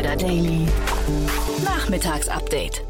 Insider Daily. Nachmittagsupdate.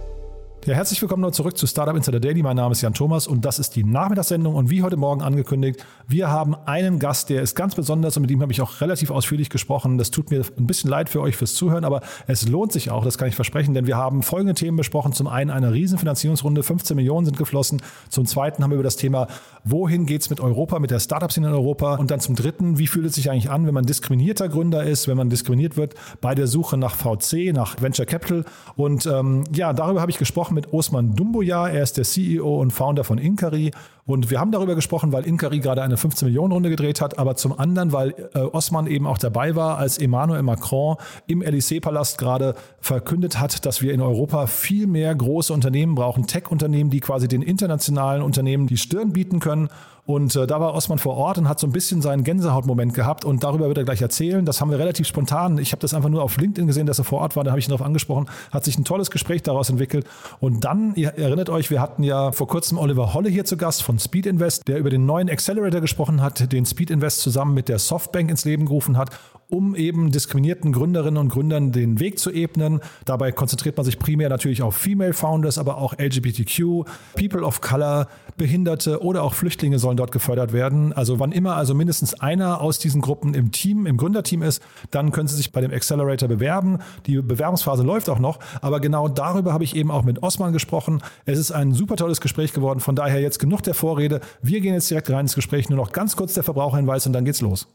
Ja, herzlich willkommen zurück zu Startup Insider Daily. Mein Name ist Jan Thomas und das ist die Nachmittagssendung. Und wie heute Morgen angekündigt, wir haben einen Gast, der ist ganz besonders und mit ihm habe ich auch relativ ausführlich gesprochen. Das tut mir ein bisschen leid für euch fürs Zuhören, aber es lohnt sich auch, das kann ich versprechen, denn wir haben folgende Themen besprochen. Zum einen eine Riesenfinanzierungsrunde, 15 Millionen sind geflossen. Zum zweiten haben wir über das Thema, wohin geht es mit Europa, mit der Startup-Szene in Europa. Und dann zum dritten, wie fühlt es sich eigentlich an, wenn man diskriminierter Gründer ist, wenn man diskriminiert wird bei der Suche nach VC, nach Venture Capital. Und ähm, ja, darüber habe ich gesprochen mit Osman Dumboya. Er ist der CEO und Founder von Inkari. Und wir haben darüber gesprochen, weil Inkari gerade eine 15 Millionen Runde gedreht hat, aber zum anderen, weil äh, Osman eben auch dabei war, als Emmanuel Macron im Élysée-Palast gerade verkündet hat, dass wir in Europa viel mehr große Unternehmen brauchen, Tech-Unternehmen, die quasi den internationalen Unternehmen die Stirn bieten können. Und äh, da war Osman vor Ort und hat so ein bisschen seinen Gänsehautmoment gehabt und darüber wird er gleich erzählen. Das haben wir relativ spontan. Ich habe das einfach nur auf LinkedIn gesehen, dass er vor Ort war. Da habe ich ihn darauf angesprochen. Hat sich ein tolles Gespräch daraus entwickelt. Und dann, ihr erinnert euch, wir hatten ja vor kurzem Oliver Holle hier zu Gast von Speed Invest, der über den neuen Accelerator gesprochen hat, den Speed Invest zusammen mit der Softbank ins Leben gerufen hat um eben diskriminierten Gründerinnen und Gründern den Weg zu ebnen. Dabei konzentriert man sich primär natürlich auf Female Founders, aber auch LGBTQ, People of Color, Behinderte oder auch Flüchtlinge sollen dort gefördert werden. Also wann immer also mindestens einer aus diesen Gruppen im Team, im Gründerteam ist, dann können Sie sich bei dem Accelerator bewerben. Die Bewerbungsphase läuft auch noch, aber genau darüber habe ich eben auch mit Osman gesprochen. Es ist ein super tolles Gespräch geworden. Von daher jetzt genug der Vorrede. Wir gehen jetzt direkt rein ins Gespräch. Nur noch ganz kurz der Verbraucherhinweis und dann geht's los.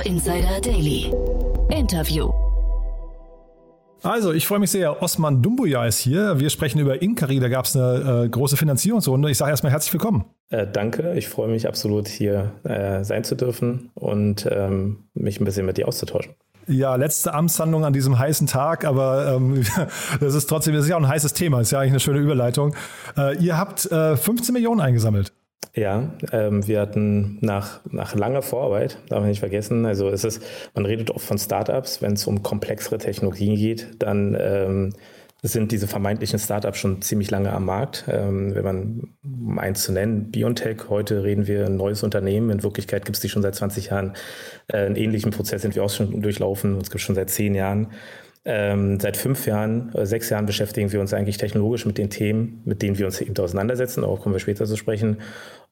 Startup Insider Daily. Interview. Also, ich freue mich sehr. Osman Dumbuya ist hier. Wir sprechen über Inkari. Da gab es eine äh, große Finanzierungsrunde. Ich sage erstmal herzlich willkommen. Äh, danke. Ich freue mich absolut, hier äh, sein zu dürfen und ähm, mich ein bisschen mit dir auszutauschen. Ja, letzte Amtshandlung an diesem heißen Tag, aber ähm, das ist trotzdem, das ist ja auch ein heißes Thema. Das ist ja eigentlich eine schöne Überleitung. Äh, ihr habt 15 äh, Millionen eingesammelt. Ja, ähm, wir hatten nach, nach langer Vorarbeit, darf man nicht vergessen, also es ist, man redet oft von Startups, wenn es um komplexere Technologien geht, dann ähm, sind diese vermeintlichen Startups schon ziemlich lange am Markt. Ähm, wenn man, um eins zu nennen, Biontech, heute reden wir ein neues Unternehmen, in Wirklichkeit gibt es die schon seit 20 Jahren. Äh, einen ähnlichen Prozess sind wir auch schon durchlaufen, uns gibt es schon seit zehn Jahren. Ähm, seit fünf Jahren, äh, sechs Jahren beschäftigen wir uns eigentlich technologisch mit den Themen, mit denen wir uns eben auseinandersetzen. Auch kommen wir später zu sprechen.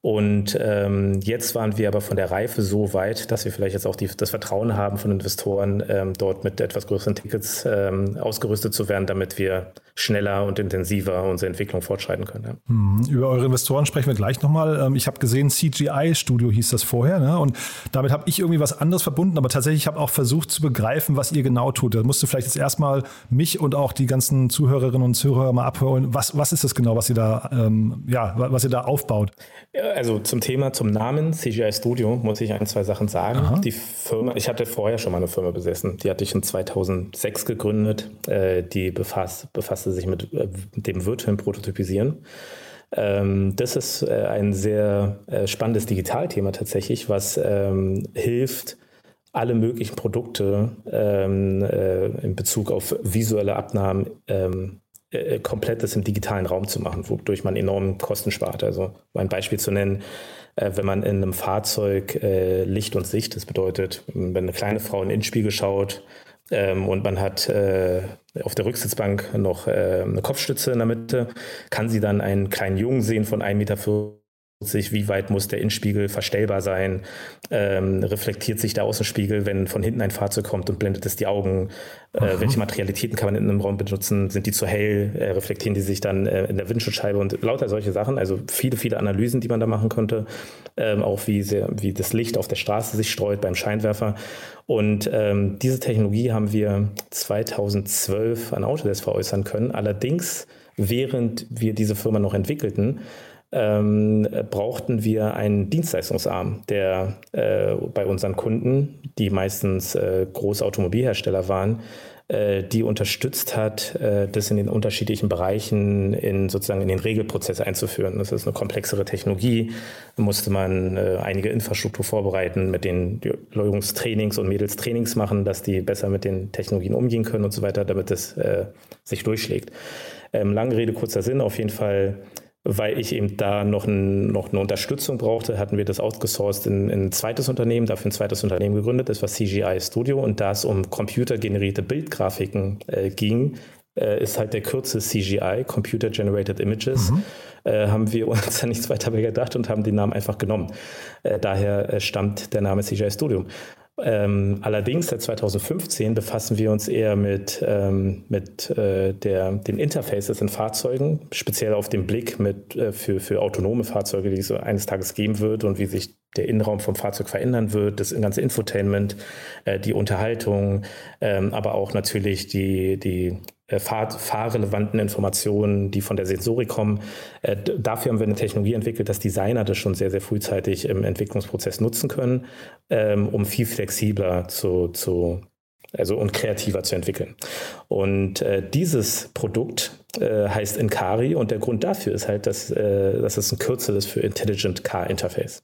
Und ähm, jetzt waren wir aber von der Reife so weit, dass wir vielleicht jetzt auch die, das Vertrauen haben von Investoren, ähm, dort mit etwas größeren Tickets ähm, ausgerüstet zu werden, damit wir schneller und intensiver unsere Entwicklung fortschreiten können. Ja. Mhm. Über eure Investoren sprechen wir gleich nochmal. Ähm, ich habe gesehen, CGI Studio hieß das vorher. Ne? Und damit habe ich irgendwie was anderes verbunden, aber tatsächlich habe ich auch versucht zu begreifen, was ihr genau tut. Da musst du vielleicht jetzt erstmal mich und auch die ganzen Zuhörerinnen und Zuhörer mal abholen. Was, was ist das genau, was ihr da, ähm, ja, was ihr da aufbaut? Ja, also zum Thema, zum Namen CGI Studio muss ich ein, zwei Sachen sagen. Aha. Die Firma, ich hatte vorher schon mal eine Firma besessen. Die hatte ich in 2006 gegründet. Äh, die befasst, befasste sich mit, äh, dem virtuellen Prototypisieren. Ähm, das ist äh, ein sehr spannendes Digitalthema tatsächlich, was ähm, hilft, alle möglichen Produkte ähm, äh, in Bezug auf visuelle Abnahmen ähm, äh, komplett das im digitalen Raum zu machen, wodurch man enorm Kosten spart. Also um ein Beispiel zu nennen, äh, wenn man in einem Fahrzeug äh, Licht und Sicht, das bedeutet, wenn eine kleine Frau in den Innenspiegel schaut ähm, und man hat äh, auf der Rücksitzbank noch äh, eine Kopfstütze in der Mitte, kann sie dann einen kleinen Jungen sehen von 1,40 Meter sich, wie weit muss der Innenspiegel verstellbar sein, ähm, reflektiert sich der Außenspiegel, wenn von hinten ein Fahrzeug kommt und blendet es die Augen, äh, welche Materialitäten kann man in einem Raum benutzen, sind die zu hell, äh, reflektieren die sich dann äh, in der Windschutzscheibe? Und lauter solche Sachen, also viele, viele Analysen, die man da machen könnte, ähm, auch wie, sehr, wie das Licht auf der Straße sich streut beim Scheinwerfer. Und ähm, diese Technologie haben wir 2012 an Autodesk veräußern können, allerdings während wir diese Firma noch entwickelten, ähm, brauchten wir einen Dienstleistungsarm, der äh, bei unseren Kunden, die meistens äh, große Automobilhersteller waren, äh, die unterstützt hat, äh, das in den unterschiedlichen Bereichen in sozusagen in den Regelprozess einzuführen. Das ist eine komplexere Technologie. Da musste man äh, einige Infrastruktur vorbereiten, mit den Jungs und Mädelstrainings machen, dass die besser mit den Technologien umgehen können und so weiter, damit es sich durchschlägt. Ähm, lange Rede, kurzer Sinn. Auf jeden Fall weil ich eben da noch, ein, noch eine Unterstützung brauchte, hatten wir das outgesourced in, in, ein zweites Unternehmen, dafür ein zweites Unternehmen gegründet, das war CGI Studio und da es um computergenerierte Bildgrafiken äh, ging, äh, ist halt der Kürze CGI, Computer Generated Images, mhm. äh, haben wir uns da nichts weiter mehr gedacht und haben den Namen einfach genommen. Äh, daher äh, stammt der Name CGI Studio. Ähm, allerdings seit 2015 befassen wir uns eher mit, ähm, mit äh, der, den Interfaces in Fahrzeugen, speziell auf den Blick mit, äh, für, für autonome Fahrzeuge, die es eines Tages geben wird und wie sich der Innenraum vom Fahrzeug verändern wird, das ganze Infotainment, äh, die Unterhaltung, ähm, aber auch natürlich die, die fahr fahrrelevanten Informationen, die von der Sensorik kommen. Äh, dafür haben wir eine Technologie entwickelt, dass Designer das schon sehr, sehr frühzeitig im Entwicklungsprozess nutzen können, ähm, um viel flexibler zu, zu also und kreativer zu entwickeln. Und äh, dieses Produkt äh, heißt Incari und der Grund dafür ist halt, dass, äh, dass es ein Kürzel ist für Intelligent Car Interface.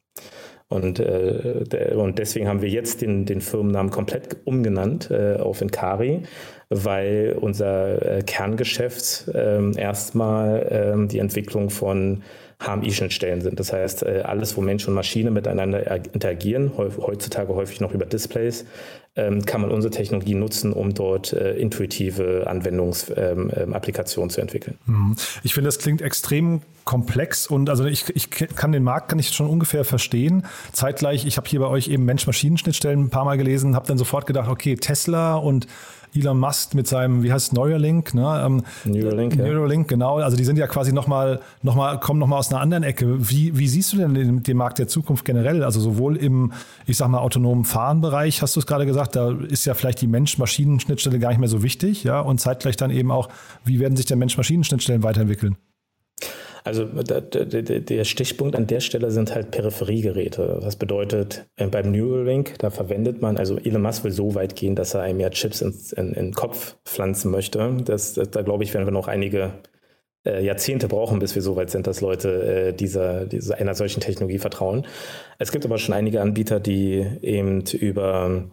Und, äh, und deswegen haben wir jetzt den, den Firmennamen komplett umgenannt äh, auf Incari, weil unser äh, Kerngeschäft ähm, erstmal ähm, die Entwicklung von HMI-Schnittstellen sind. Das heißt, äh, alles, wo Mensch und Maschine miteinander interagieren, heutzutage häufig noch über Displays, ähm, kann man unsere Technologie nutzen, um dort äh, intuitive Anwendungsapplikationen ähm, ähm, zu entwickeln. Mhm. Ich finde, das klingt extrem komplex und also ich, ich kann den Markt kann ich schon ungefähr verstehen. Zeitgleich, ich habe hier bei euch eben Mensch-Maschinen-Schnittstellen ein paar Mal gelesen, habe dann sofort gedacht, okay, Tesla und Elon Musk mit seinem, wie heißt es, Neuralink, ne? Ähm, Neuralink, ja. Neuralink, genau. Also die sind ja quasi nochmal, noch mal, kommen nochmal aus einer anderen Ecke. Wie, wie siehst du denn den, den Markt der Zukunft generell? Also sowohl im, ich sag mal, autonomen Fahrenbereich, hast du es gerade gesagt, da ist ja vielleicht die Mensch-Maschinen-Schnittstelle gar nicht mehr so wichtig, ja, und zeitgleich dann eben auch, wie werden sich der Mensch-Maschinen-Schnittstellen weiterentwickeln? Also der Stichpunkt an der Stelle sind halt Peripheriegeräte. Das bedeutet, äh, beim Neuralink, da verwendet man, also Elon Musk will so weit gehen, dass er einem ja Chips in, in, in den Kopf pflanzen möchte. Das, da glaube ich, werden wir noch einige äh, Jahrzehnte brauchen, bis wir so weit sind, dass Leute äh, dieser, dieser, einer solchen Technologie vertrauen. Es gibt aber schon einige Anbieter, die eben über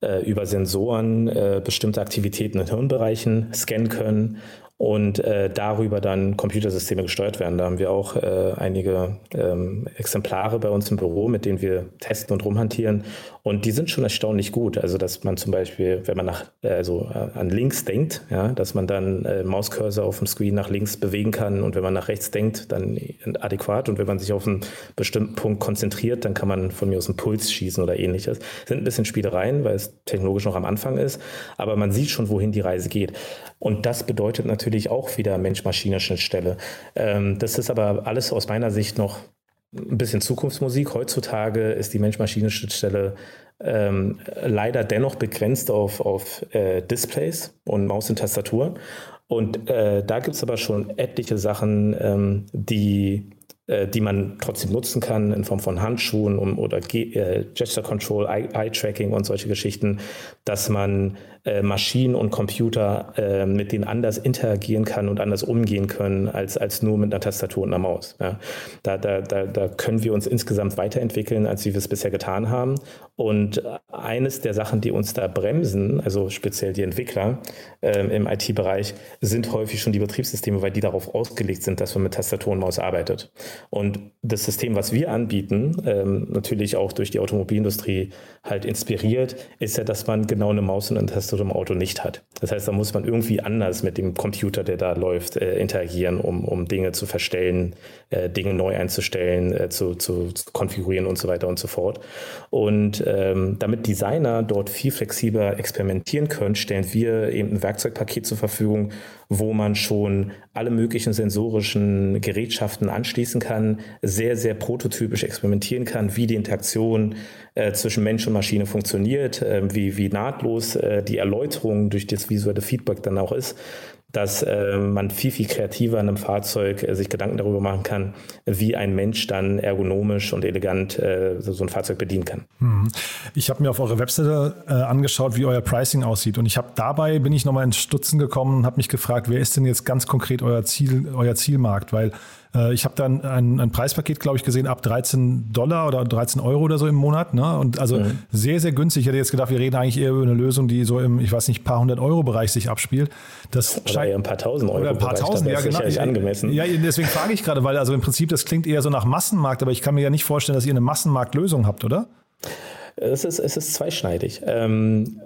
äh, über Sensoren äh, bestimmte Aktivitäten in Hirnbereichen scannen können und äh, darüber dann Computersysteme gesteuert werden. Da haben wir auch äh, einige ähm, Exemplare bei uns im Büro, mit denen wir testen und rumhantieren. Und die sind schon erstaunlich gut. Also, dass man zum Beispiel, wenn man nach, äh, also äh, an links denkt, ja, dass man dann äh, Mauscursor auf dem Screen nach links bewegen kann und wenn man nach rechts denkt, dann adäquat. Und wenn man sich auf einen bestimmten Punkt konzentriert, dann kann man von mir aus einen Puls schießen oder ähnliches. Sind ein bisschen Spielereien, weil es technologisch noch am Anfang ist, aber man sieht schon, wohin die Reise geht. Und das bedeutet natürlich auch wieder Mensch-Maschine-Schnittstelle. Ähm, das ist aber alles aus meiner Sicht noch ein bisschen Zukunftsmusik. Heutzutage ist die Mensch-Maschine-Schnittstelle ähm, leider dennoch begrenzt auf, auf äh, Displays und Maus und Tastatur. Und äh, da gibt es aber schon etliche Sachen, ähm, die äh, die man trotzdem nutzen kann in Form von Handschuhen um, oder Ge äh, Gesture Control, Eye-Tracking und solche Geschichten, dass man äh, Maschinen und Computer äh, mit denen anders interagieren kann und anders umgehen können als, als nur mit einer Tastatur und einer Maus. Ja. Da, da, da, da können wir uns insgesamt weiterentwickeln, als wie wir es bisher getan haben. Und eines der Sachen, die uns da bremsen, also speziell die Entwickler äh, im IT-Bereich, sind häufig schon die Betriebssysteme, weil die darauf ausgelegt sind, dass man mit Tastatur und Maus arbeitet. Und das System, was wir anbieten, ähm, natürlich auch durch die Automobilindustrie halt inspiriert, ist ja, dass man genau eine Maus und eine Tastatur im Auto nicht hat. Das heißt, da muss man irgendwie anders mit dem Computer, der da läuft, äh, interagieren, um, um Dinge zu verstellen, äh, Dinge neu einzustellen, äh, zu, zu, zu, konfigurieren und so weiter und so fort. Und ähm, damit Designer dort viel flexibler experimentieren können, stellen wir eben ein Werkzeugpaket zur Verfügung, wo man schon alle möglichen sensorischen Gerätschaften anschließen kann, sehr, sehr prototypisch experimentieren kann, wie die Interaktion äh, zwischen Mensch und Maschine funktioniert, äh, wie, wie nahtlos äh, die Erläuterung durch das visuelle Feedback dann auch ist dass äh, man viel, viel kreativer in einem Fahrzeug äh, sich Gedanken darüber machen kann, wie ein Mensch dann ergonomisch und elegant äh, so, so, ein Fahrzeug bedienen kann. Mhm. Ich habe mir auf eure Webseite äh, angeschaut, wie euer Pricing aussieht und ich habe dabei, bin ich nochmal ins Stutzen gekommen und habe mich gefragt, wer ist denn jetzt ganz konkret euer Ziel, euer Zielmarkt, weil ich habe dann ein, ein Preispaket, glaube ich, gesehen ab 13 Dollar oder 13 Euro oder so im Monat. Ne? Und also mhm. sehr, sehr günstig. Ich hätte jetzt gedacht, wir reden eigentlich eher über eine Lösung, die so im, ich weiß nicht, paar hundert Euro Bereich sich abspielt. Das oder eher ein paar tausend Euro. Oder ein paar Bereich, tausend, ja genau. angemessen. Ja, deswegen frage ich gerade, weil also im Prinzip das klingt eher so nach Massenmarkt, aber ich kann mir ja nicht vorstellen, dass ihr eine Massenmarktlösung habt, oder? Es ist, es ist zweischneidig. Ähm,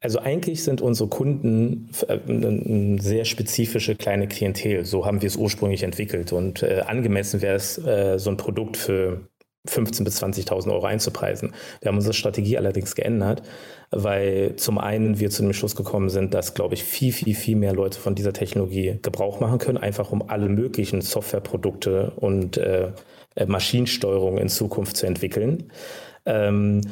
also eigentlich sind unsere Kunden äh, eine sehr spezifische kleine Klientel. So haben wir es ursprünglich entwickelt. Und äh, angemessen wäre es, äh, so ein Produkt für 15.000 bis 20.000 Euro einzupreisen. Wir haben unsere Strategie allerdings geändert, weil zum einen wir zu dem Schluss gekommen sind, dass, glaube ich, viel, viel, viel mehr Leute von dieser Technologie Gebrauch machen können, einfach um alle möglichen Softwareprodukte und äh, Maschinensteuerung in Zukunft zu entwickeln. Ähm,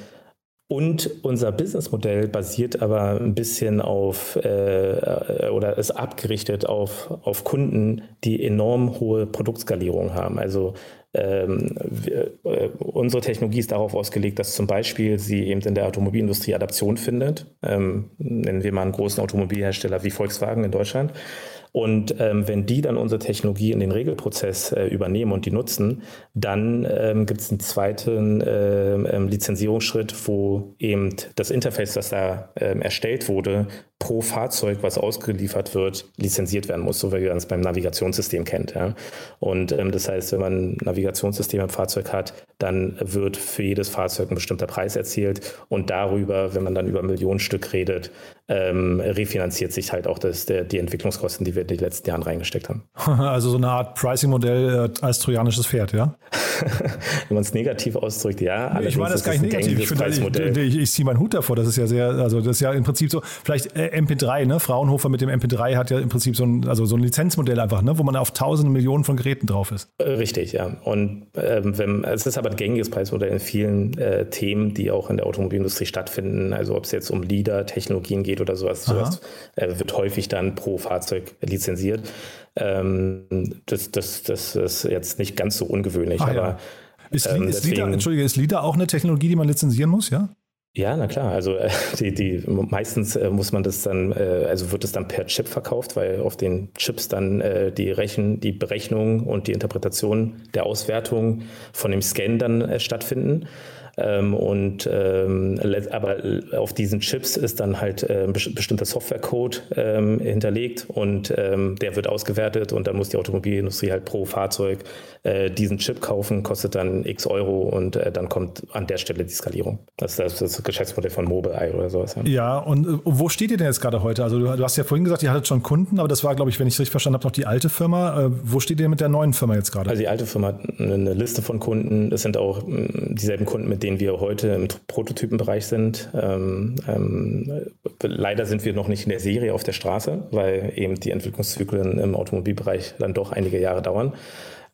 und unser Businessmodell basiert aber ein bisschen auf äh, oder ist abgerichtet auf, auf Kunden, die enorm hohe Produktskalierung haben. Also ähm, wir, äh, unsere Technologie ist darauf ausgelegt, dass zum Beispiel sie eben in der Automobilindustrie Adaption findet. Ähm, nennen wir mal einen großen Automobilhersteller wie Volkswagen in Deutschland. Und ähm, wenn die dann unsere Technologie in den Regelprozess äh, übernehmen und die nutzen, dann ähm, gibt es einen zweiten äh, ähm, Lizenzierungsschritt, wo eben das Interface, das da ähm, erstellt wurde, pro Fahrzeug, was ausgeliefert wird, lizenziert werden muss, so wie man es beim Navigationssystem kennt. Ja. Und ähm, das heißt, wenn man ein Navigationssystem im Fahrzeug hat, dann wird für jedes Fahrzeug ein bestimmter Preis erzielt und darüber, wenn man dann über Millionen Stück redet, ähm, refinanziert sich halt auch das, der, die Entwicklungskosten, die wir in den letzten Jahren reingesteckt haben. Also so eine Art Pricing-Modell äh, als trojanisches Pferd, ja? wenn man es negativ ausdrückt, ja. Ich meine das gar nicht negativ. Ich, ich, ich, ich ziehe meinen Hut davor. Das ist ja sehr, also das ist ja im Prinzip so, vielleicht äh, MP3, ne? Fraunhofer mit dem MP3 hat ja im Prinzip so ein, also so ein Lizenzmodell einfach, ne? wo man auf tausende Millionen von Geräten drauf ist. Äh, richtig, ja. Und ähm, wenn, es ist aber ein gängiges Preismodell in vielen äh, Themen, die auch in der Automobilindustrie stattfinden. Also ob es jetzt um LIDAR-Technologien geht oder sowas, sowas äh, wird häufig dann pro Fahrzeug lizenziert. Ähm, das, das, das ist jetzt nicht ganz so ungewöhnlich, Ach, aber ja. Ist, ähm, ist, LIDAR, Entschuldige, ist LIDAR auch eine Technologie, die man lizenzieren muss, ja? Ja, na klar. Also äh, die, die meistens äh, muss man das dann, äh, also wird es dann per Chip verkauft, weil auf den Chips dann äh, die Rechen, die Berechnung und die Interpretation der Auswertung von dem Scan dann stattfinden. Ähm, und ähm, aber auf diesen Chips ist dann halt äh, bestimmter Softwarecode ähm, hinterlegt und ähm, der wird ausgewertet und dann muss die Automobilindustrie halt pro Fahrzeug äh, diesen Chip kaufen, kostet dann x Euro und äh, dann kommt an der Stelle die Skalierung. Das ist das, Geschäftsmodell von Mobileye oder sowas. Ja, ja und äh, wo steht ihr denn jetzt gerade heute? Also du, du, hast ja vorhin gesagt, ihr hattet schon Kunden, aber das war, glaube ich, wenn ich es richtig verstanden habe, noch die alte Firma. Äh, wo steht ihr mit der neuen Firma jetzt gerade? Also die alte Firma hat eine Liste von Kunden. Das sind auch dieselben Kunden, mit denen wir heute im Prototypenbereich sind. Ähm, ähm, leider sind wir noch nicht in der Serie auf der Straße, weil eben die Entwicklungszyklen im Automobilbereich dann doch einige Jahre dauern.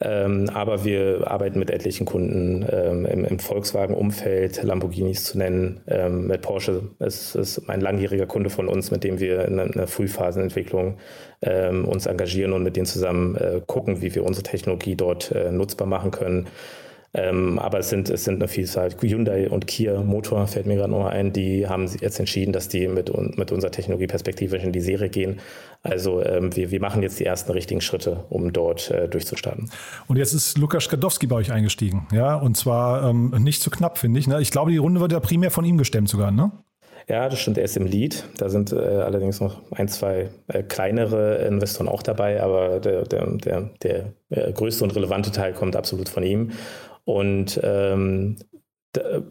Ähm, aber wir arbeiten mit etlichen Kunden ähm, im, im Volkswagen-Umfeld, Lamborghinis zu nennen. Ähm, mit Porsche ist, ist ein langjähriger Kunde von uns, mit dem wir in einer Frühphasenentwicklung ähm, uns engagieren und mit denen zusammen äh, gucken, wie wir unsere Technologie dort äh, nutzbar machen können. Ähm, aber es sind, es sind eine Vielzahl. Hyundai und Kia Motor fällt mir gerade noch ein, die haben jetzt entschieden, dass die mit, mit unserer Technologie perspektivisch in die Serie gehen. Also ähm, wir, wir machen jetzt die ersten richtigen Schritte, um dort äh, durchzustarten. Und jetzt ist Lukas Skadowski bei euch eingestiegen, ja, und zwar ähm, nicht zu knapp, finde ich. Ne? Ich glaube, die Runde wird ja primär von ihm gestemmt sogar, ne? Ja, das stimmt, er ist im Lead. Da sind äh, allerdings noch ein, zwei äh, kleinere Investoren auch dabei, aber der, der, der, der äh, größte und relevante Teil kommt absolut von ihm. Und ähm,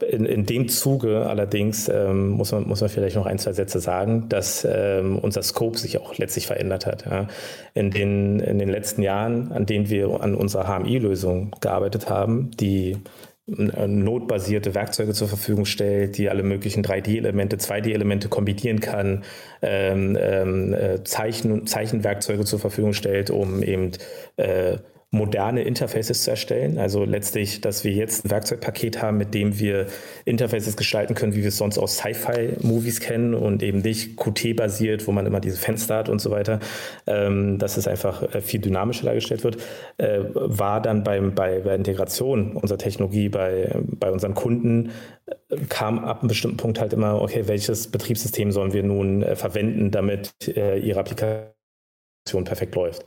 in, in, dem Zuge allerdings ähm, muss, man, muss man vielleicht noch ein, zwei Sätze sagen, dass ähm, unser Scope sich auch letztlich verändert hat. Ja. In, den, in den letzten Jahren, an denen wir an unserer HMI-Lösung gearbeitet haben, die äh, notbasierte Werkzeuge zur Verfügung stellt, die alle möglichen 3D-Elemente, 2D-Elemente kombinieren kann, ähm, ähm, äh, Zeichen, Zeichenwerkzeuge zur Verfügung stellt, um eben äh, moderne Interfaces zu erstellen. Also letztlich, dass wir jetzt ein Werkzeugpaket haben, mit dem wir Interfaces gestalten können, wie wir es sonst aus Sci-Fi-Movies kennen und eben nicht Qt-basiert, wo man immer diese Fenster hat und so weiter, ähm, dass es einfach äh, viel dynamischer dargestellt wird, äh, war dann beim, bei der Integration unserer Technologie bei, bei unseren Kunden, äh, kam ab einem bestimmten Punkt halt immer, okay, welches Betriebssystem sollen wir nun äh, verwenden, damit äh, ihre Applikation perfekt läuft.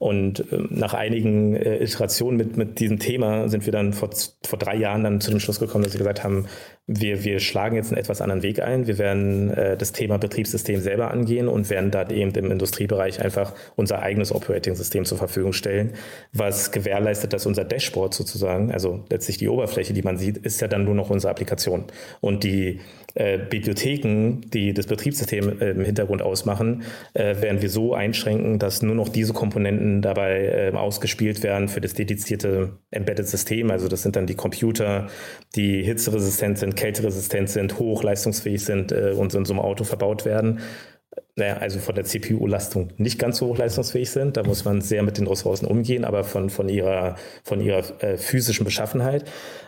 Und äh, nach einigen äh, Iterationen mit, mit diesem Thema sind wir dann vor, vor drei Jahren dann zu dem Schluss gekommen, dass wir gesagt haben, wir, wir schlagen jetzt einen etwas anderen Weg ein. Wir werden äh, das Thema Betriebssystem selber angehen und werden da eben im Industriebereich einfach unser eigenes Operating-System zur Verfügung stellen, was gewährleistet, dass unser Dashboard sozusagen, also letztlich die Oberfläche, die man sieht, ist ja dann nur noch unsere Applikation. Und die äh, Bibliotheken, die das Betriebssystem im Hintergrund ausmachen, äh, werden wir so einschränken, dass nur noch diese Komponenten dabei äh, ausgespielt werden für das dedizierte Embedded System. Also das sind dann die Computer, die hitzeresistent sind, kälteresistent sind, hochleistungsfähig sind äh, und in so einem Auto verbaut werden naja, also von der CPU-Lastung nicht ganz so hochleistungsfähig sind. Da muss man sehr mit den Ressourcen umgehen, aber von, von ihrer, von ihrer äh, physischen Beschaffenheit,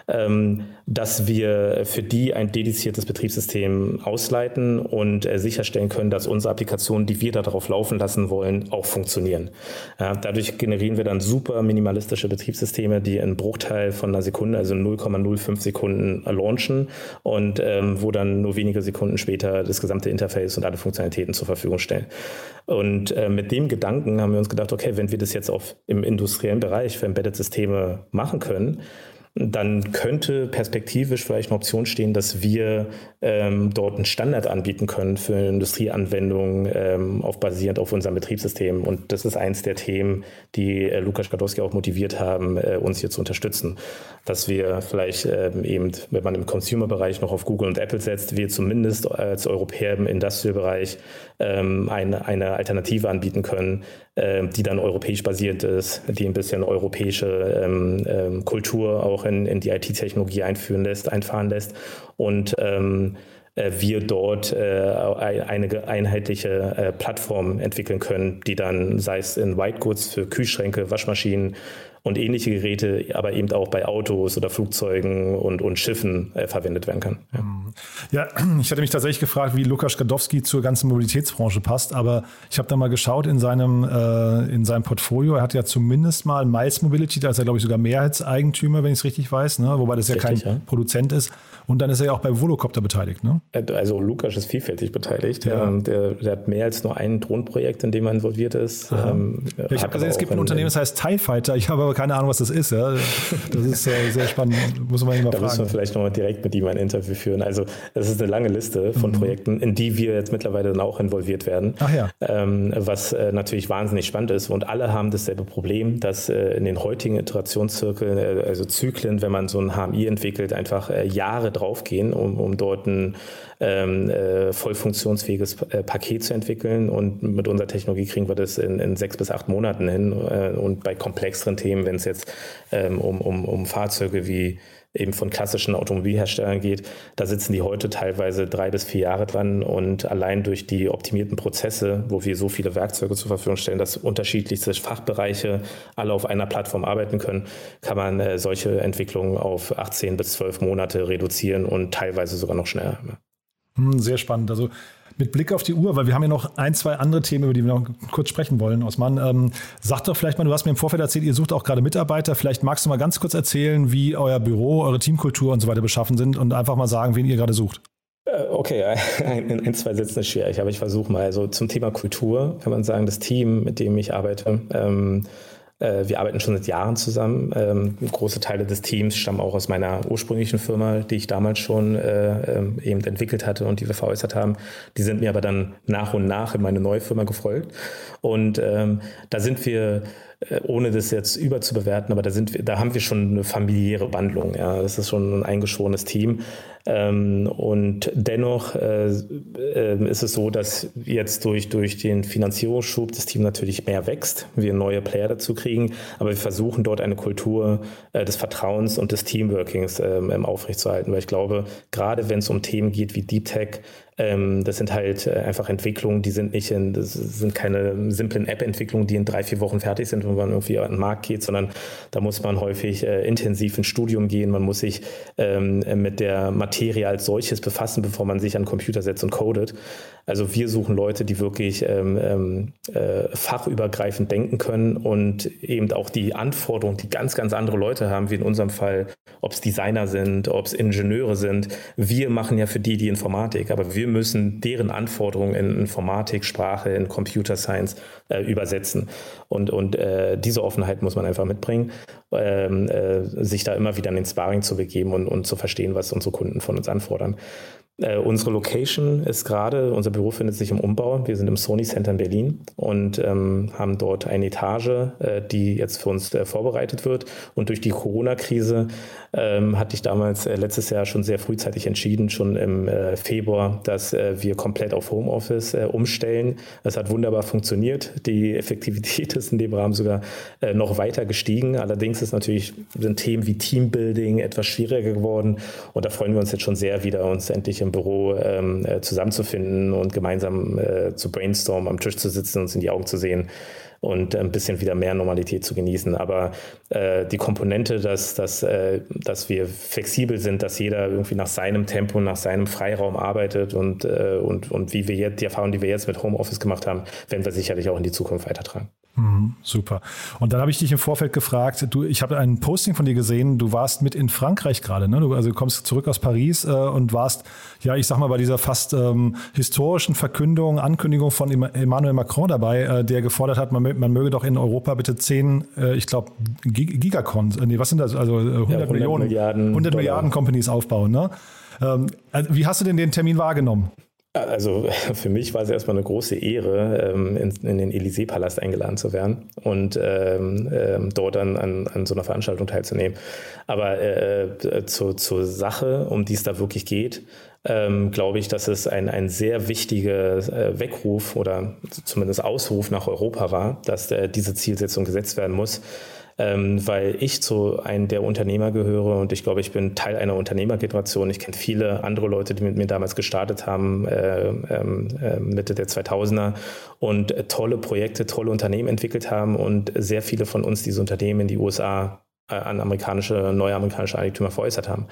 dass wir für die ein dediziertes Betriebssystem ausleiten und äh, sicherstellen können, dass unsere Applikationen, die wir darauf laufen lassen wollen, auch funktionieren. Dadurch generieren wir dann super minimalistische Betriebssysteme, die einen Bruchteil von einer Sekunde, also 0,05 Sekunden launchen und ähm, wo dann nur wenige Sekunden später das gesamte Interface und alle Funktionalitäten zur Verfügung stellen. Und äh, mit dem Gedanken haben wir uns gedacht, okay, wenn wir das jetzt auf, im industriellen Bereich für Embedded-Systeme machen können, dann könnte perspektivisch vielleicht eine Option stehen, dass wir ähm, dort einen Standard anbieten können für Industrieanwendungen ähm, auf basierend auf unserem Betriebssystem. Und das ist eins der Themen, die äh, Lukas Gadowski auch motiviert haben, äh, uns hier zu unterstützen. Dass wir vielleicht ähm, eben, wenn man im Consumer-Bereich noch auf Google und Apple setzt, wir zumindest als Europäer im Industrial-Bereich ähm, eine, eine Alternative anbieten können, äh, die dann europäisch basiert ist, die ein bisschen europäische ähm, ähm, Kultur auch in, in die IT-Technologie einführen lässt, einfahren lässt. Und ähm, äh, wir dort äh, eine einheitliche äh, Plattform entwickeln können, die dann, sei es in White Goods für Kühlschränke, Waschmaschinen, und ähnliche Geräte, aber eben auch bei Autos oder Flugzeugen und, und Schiffen äh, verwendet werden kann. Ja. ja. ich hatte mich tatsächlich gefragt, wie Lukas Gadowski zur ganzen Mobilitätsbranche passt, aber ich habe da mal geschaut in seinem, äh, in seinem Portfolio. Er hat ja zumindest mal Miles Mobility, da ist er, glaube ich, sogar Mehrheitseigentümer, wenn ich es richtig weiß, ne? wobei das ja richtig, kein ja. Produzent ist. Und dann ist er ja auch bei Volocopter beteiligt, ne? Äh, also Lukas ist vielfältig beteilt. Ja. Ähm, der, der, hat mehr als nur ein Drohnenprojekt, in dem er involviert ist. Ähm, ja, ich habe gesehen, es gibt ein Unternehmen, das heißt TIE Fighter. Ich habe aber keine Ahnung, was das ist. Ja. Das ist äh, sehr spannend. Muss man ihn mal da fragen. müssen wir vielleicht nochmal direkt mit ihm ein Interview führen. Also es ist eine lange Liste von mhm. Projekten, in die wir jetzt mittlerweile dann auch involviert werden. Ach ja. Ähm, was äh, natürlich wahnsinnig spannend ist. Und alle haben dasselbe Problem, dass äh, in den heutigen Iterationszirkeln, äh, also Zyklen, wenn man so ein HMI entwickelt, einfach äh, Jahre draufgehen, um, um dort ein ähm, äh, voll funktionsfähiges Paket zu entwickeln. Und mit unserer Technologie kriegen wir das in, in sechs bis acht Monaten hin. und bei komplexeren Themen, wenn es jetzt ähm, um, um, um Fahrzeuge wie eben von klassischen Automobilherstellern geht, da sitzen die heute teilweise drei bis vier Jahre dran und allein durch die optimierten Prozesse, wo wir so viele Werkzeuge zur Verfügung stellen, dass unterschiedlichste Fachbereiche alle auf einer Plattform arbeiten können, kann man äh, solche Entwicklungen auf 18 bis 12 Monate reduzieren und teilweise sogar noch schneller. Hm, sehr spannend. Also mit Blick auf die Uhr, weil wir haben ja noch ein, zwei andere Themen, über die wir noch kurz sprechen wollen, Osman. Ähm, sag doch vielleicht mal, du hast mir im Vorfeld erzählt, ihr sucht auch gerade Mitarbeiter. Vielleicht magst du mal ganz kurz erzählen, wie euer Büro, eure Teamkultur und so weiter beschaffen sind und einfach mal sagen, wen ihr gerade sucht. Äh, okay, in, in, zwei Sätzen ist schwierig, aber ich versuche mal. Also zum Thema Kultur kann man sagen, das Team, mit dem ich arbeite, ähm, äh, wir arbeiten schon seit Jahren zusammen. Ähm, große Teile des Teams stammen auch aus meiner ursprünglichen Firma, die ich damals schon äh, ähm, eben entwickelt hatte und die wir veräußert haben. Die sind mir aber dann nach und nach in meine neue Firma gefolgt. Und ähm, da sind wir äh, ohne das jetzt überzubewerten, aber da sind wir, da haben wir schon eine familiäre Wandlung. Ja, das ist schon ein eingeschworenes Team. Ähm, und dennoch äh, äh, ist es so, dass jetzt durch, durch den Finanzierungsschub das Team natürlich mehr wächst, wir neue Player dazu kriegen, aber wir versuchen dort eine Kultur äh, des Vertrauens und des Teamworkings ähm, aufrechtzuerhalten, weil ich glaube, gerade wenn es um Themen geht wie Deep Tech, ähm, das sind halt äh, einfach Entwicklungen, die sind nicht in, das sind keine simplen App-Entwicklungen, die in drei, vier Wochen fertig sind, wenn man irgendwie an den Markt geht, sondern da muss man häufig äh, intensiv ins Studium gehen, man muss sich ähm, mit der Materie als solches befassen, bevor man sich an den Computer setzt und codet. Also wir suchen Leute, die wirklich ähm, ähm, äh, fachübergreifend denken können und eben auch die Anforderungen, die ganz, ganz andere Leute haben, wie in unserem Fall, ob es Designer sind, ob es Ingenieure sind. Wir machen ja für die die Informatik, aber wir wir müssen deren Anforderungen in Informatik, Sprache, in Computer Science äh, übersetzen. Und, und äh, diese Offenheit muss man einfach mitbringen, ähm, äh, sich da immer wieder in den Sparring zu begeben und, und zu verstehen, was unsere Kunden von uns anfordern. Äh, unsere Location ist gerade, unser Büro findet sich im Umbau. Wir sind im Sony Center in Berlin und ähm, haben dort eine Etage, äh, die jetzt für uns äh, vorbereitet wird. Und durch die Corona-Krise ähm, hatte ich damals äh, letztes Jahr schon sehr frühzeitig entschieden, schon im äh, Februar, dass äh, wir komplett auf Homeoffice umstellen. Das hat wunderbar funktioniert. Die Effektivität ist in dem Rahmen sogar noch weiter gestiegen. Allerdings ist natürlich sind Themen wie Teambuilding etwas schwieriger geworden. Und da freuen wir uns jetzt schon sehr wieder, uns endlich im Büro ähm, äh, zusammenzufinden und gemeinsam äh, zu brainstormen, am Tisch zu sitzen, uns in die Augen zu sehen und ein bisschen wieder mehr Normalität zu genießen. Aber äh, die Komponente, dass, dass, äh, dass wir flexibel sind, dass jeder irgendwie nach seinem Tempo, nach seinem Freiraum arbeitet und, äh, und, und wie wir jetzt, die Erfahrung, die wir jetzt mit Homeoffice gemacht haben, werden wir sicherlich auch in die Zukunft weitertragen. Mhm, super. Und dann habe ich dich im Vorfeld gefragt, du, ich habe ein Posting von dir gesehen, du warst mit in Frankreich gerade, ne? Du, also du kommst zurück aus Paris äh, und warst, ja, ich sag mal, bei dieser fast ähm, historischen Verkündung, Ankündigung von Emmanuel Macron dabei, äh, der gefordert hat, man, man möge doch in Europa bitte zehn, äh, ich glaube, Gigacons, äh, nee, was sind das? Also 100, äh, ja, 100 Millionen, Milliarden 100 Milliarden Companies aufbauen, ne? Ähm, also wie hast du denn den Termin wahrgenommen? Also für mich war es erstmal eine große Ehre, ähm, in, den Élysée-Palast eingeladen zu werden und ähm, ähm, dort an, an, an, so einer Veranstaltung teilzunehmen. Aber äh, äh, zu, zur Sache, um die es da wirklich geht, ähm, glaube ich, dass es ein, ein sehr wichtiger äh, Weckruf oder zumindest Ausruf nach Europa war, dass äh, diese Zielsetzung gesetzt werden muss ähm, weil ich zu einem der Unternehmer gehöre und ich glaube, ich bin Teil einer Unternehmergeneration. Ich kenne viele andere Leute, die mit mir damals gestartet haben, äh, äh, Mitte der 2000er und tolle Projekte, tolle Unternehmen entwickelt haben und sehr viele von uns diese Unternehmen in die USA an amerikanische, neue amerikanische Eigentümer veräußert haben.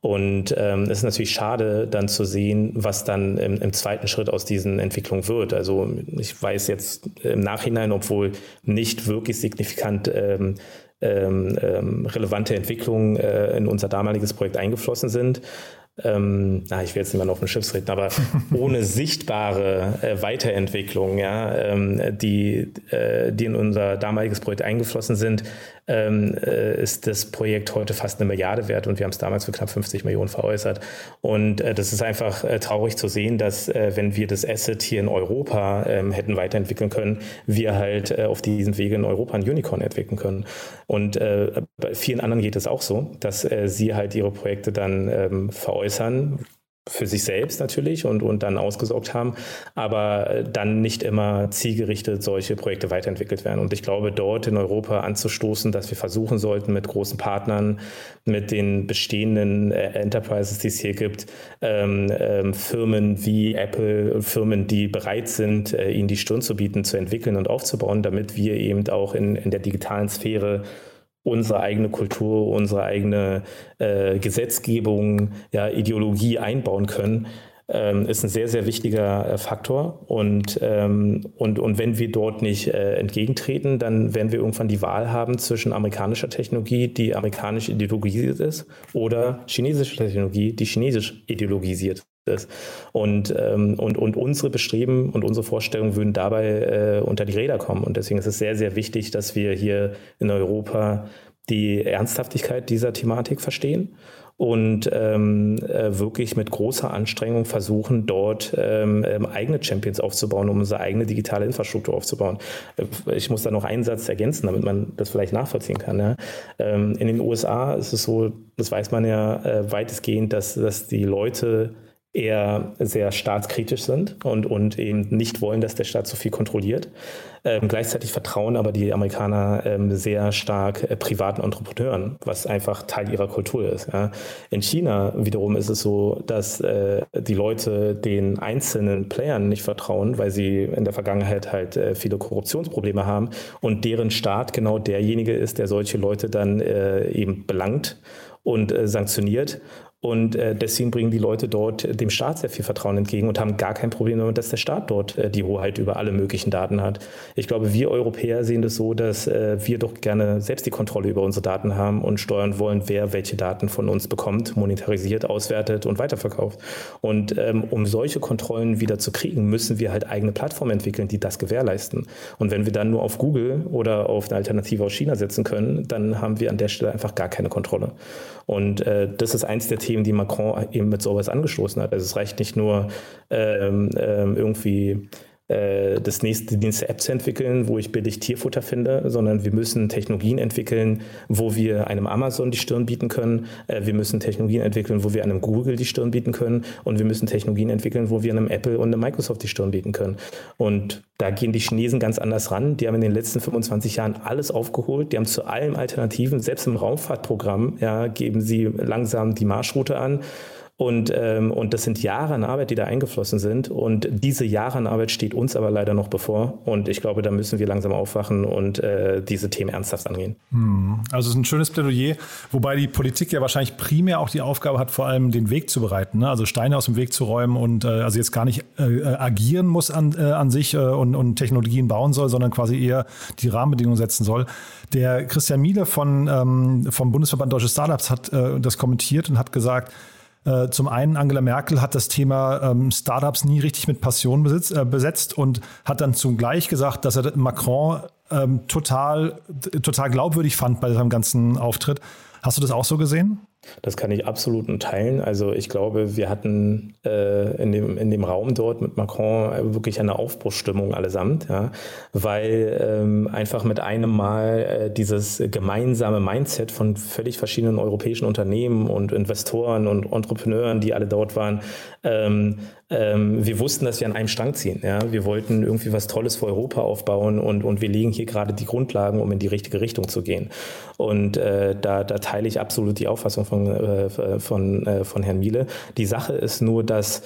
Und ähm, es ist natürlich schade, dann zu sehen, was dann im, im, zweiten Schritt aus diesen Entwicklungen wird. Also ich weiß jetzt im Nachhinein, obwohl nicht wirklich signifikant ähm, ähm, ähm relevante Entwicklungen äh, in unser damaliges Projekt eingeflossen sind, ähm, na, ich will jetzt nicht mehr auf den Schiffs reden, aber ohne sichtbare äh, Weiterentwicklung, ja, ähm, die, äh, die in unser damaliges Projekt eingeflossen sind, ähm, äh, ist das Projekt heute fast eine Milliarde wert und wir haben es damals für knapp 50 Millionen veräußert. Und äh, das ist einfach äh, traurig zu sehen, dass äh, wenn wir das Asset hier in Europa ähm, hätten weiterentwickeln können, wir halt äh, auf diesem Wege in Europa ein Unicorn entwickeln können. Und äh, bei vielen anderen geht es auch so, dass sie halt ihre Projekte dann ähm, veräußern, für sich selbst natürlich und, und dann ausgesorgt haben, aber dann nicht immer zielgerichtet solche Projekte weiterentwickelt werden. Und ich glaube, dort in Europa anzustoßen, dass wir versuchen sollten, mit großen Partnern, mit den bestehenden äh, Enterprises, die es hier gibt, ähm, ähm, Firmen wie Apple, Firmen, die bereit sind, äh, ihnen die Stirn zu bieten, zu entwickeln und aufzubauen, damit wir eben auch in, in der digitalen Sphäre unsere eigene Kultur, unsere eigene äh, Gesetzgebung, ja, Ideologie einbauen können, ähm, ist ein sehr, sehr wichtiger äh, Faktor. Und, ähm, und, und wenn wir dort nicht äh, entgegentreten, dann werden wir irgendwann die Wahl haben zwischen amerikanischer Technologie, die amerikanisch ideologisiert ist, oder chinesischer Technologie, die chinesisch ideologisiert ist. Und, ähm, und, und unsere Bestreben und unsere Vorstellungen würden dabei äh, unter die Räder kommen. Und deswegen ist es sehr, sehr wichtig, dass wir hier in Europa die Ernsthaftigkeit dieser Thematik verstehen und ähm, äh, wirklich mit großer Anstrengung versuchen, dort ähm, ähm, eigene Champions aufzubauen, um unsere eigene digitale Infrastruktur aufzubauen. Äh, ich muss da noch einen Satz ergänzen, damit man das vielleicht nachvollziehen kann. Ja. Ähm, in den USA ist es so, das weiß man ja äh, weitestgehend, dass, dass die Leute eher sehr staatskritisch sind und, und eben nicht wollen, dass der Staat so viel kontrolliert. Ähm, gleichzeitig vertrauen aber die Amerikaner ähm, sehr stark äh, privaten Entrepreneuren, was einfach Teil ihrer Kultur ist. Ja. In China wiederum ist es so, dass äh, die Leute den einzelnen Playern nicht vertrauen, weil sie in der Vergangenheit halt äh, viele Korruptionsprobleme haben und deren Staat genau derjenige ist, der solche Leute dann äh, eben belangt und äh, sanktioniert Und äh, deswegen bringen die Leute dort dem Staat sehr viel Vertrauen entgegen und haben gar kein Problem damit, dass der Staat dort äh, die Hoheit über alle möglichen Daten hat. Ich glaube, wir Europäer sehen das so, dass äh, wir doch gerne selbst die Kontrolle über unsere Daten haben und steuern wollen, wer welche Daten von uns bekommt, monetarisiert, auswertet und weiterverkauft. Und ähm, um solche Kontrollen wieder zu kriegen, müssen wir halt eigene Plattformen entwickeln, die das gewährleisten. Und wenn wir dann nur auf Google oder auf eine Alternative aus China setzen können, dann haben wir an der Stelle einfach gar keine Kontrolle. Und äh, das ist eins der Themen, die Macron eben mit sowas angestoßen hat. Also es reicht nicht nur ähm, ähm, irgendwie das nächste, die nächste App zu entwickeln, wo ich billig Tierfutter finde, sondern wir müssen Technologien entwickeln, wo wir einem Amazon die Stirn bieten können. Äh, wir müssen Technologien entwickeln, wo wir einem Google die Stirn bieten können. Und wir müssen Technologien entwickeln, wo wir einem Apple und einem Microsoft die Stirn bieten können. Und da gehen die Chinesen ganz anders ran. Die haben in den letzten 25 Jahren alles aufgeholt. Die haben zu allem Alternativen, selbst im Raumfahrtprogramm, ja, geben sie langsam die Marschroute an. Und, ähm, und das sind Jahre an Arbeit, die da eingeflossen sind. Und diese Jahre an Arbeit steht uns aber leider noch bevor. Und ich glaube, da müssen wir langsam aufwachen und äh, diese Themen ernsthaft angehen. Hm. Also es ist ein schönes Plädoyer, wobei die Politik ja wahrscheinlich primär auch die Aufgabe hat, vor allem den Weg zu bereiten, ne? also Steine aus dem Weg zu räumen und äh, also jetzt gar nicht äh, agieren muss an, äh, an sich äh, und, und Technologien bauen soll, sondern quasi eher die Rahmenbedingungen setzen soll. Der Christian Miele von, ähm, vom Bundesverband Deutsche Startups hat äh, das kommentiert und hat gesagt, äh, zum einen, Angela Merkel hat das Thema ähm, Startups nie richtig mit Passion besitz, äh, besetzt und hat dann zugleich gesagt, dass er Macron ähm, total, total glaubwürdig fand bei seinem ganzen Auftritt. Hast du das auch so gesehen? Das kann ich absolut teilen. Also ich glaube, wir hatten äh, in, dem, in dem Raum dort mit Macron wirklich eine Aufbruchsstimmung allesamt, ja, weil ähm, einfach mit einem Mal äh, dieses gemeinsame Mindset von völlig verschiedenen europäischen Unternehmen und Investoren und Entrepreneuren, die alle dort waren, ähm, ähm, wir wussten, dass wir an einem Strang ziehen. Ja? Wir wollten irgendwie was Tolles für Europa aufbauen und, und wir legen hier gerade die Grundlagen, um in die richtige Richtung zu gehen. Und äh, da, da teile ich absolut die Auffassung von, äh, von, äh, von Herrn Miele. Die Sache ist nur, dass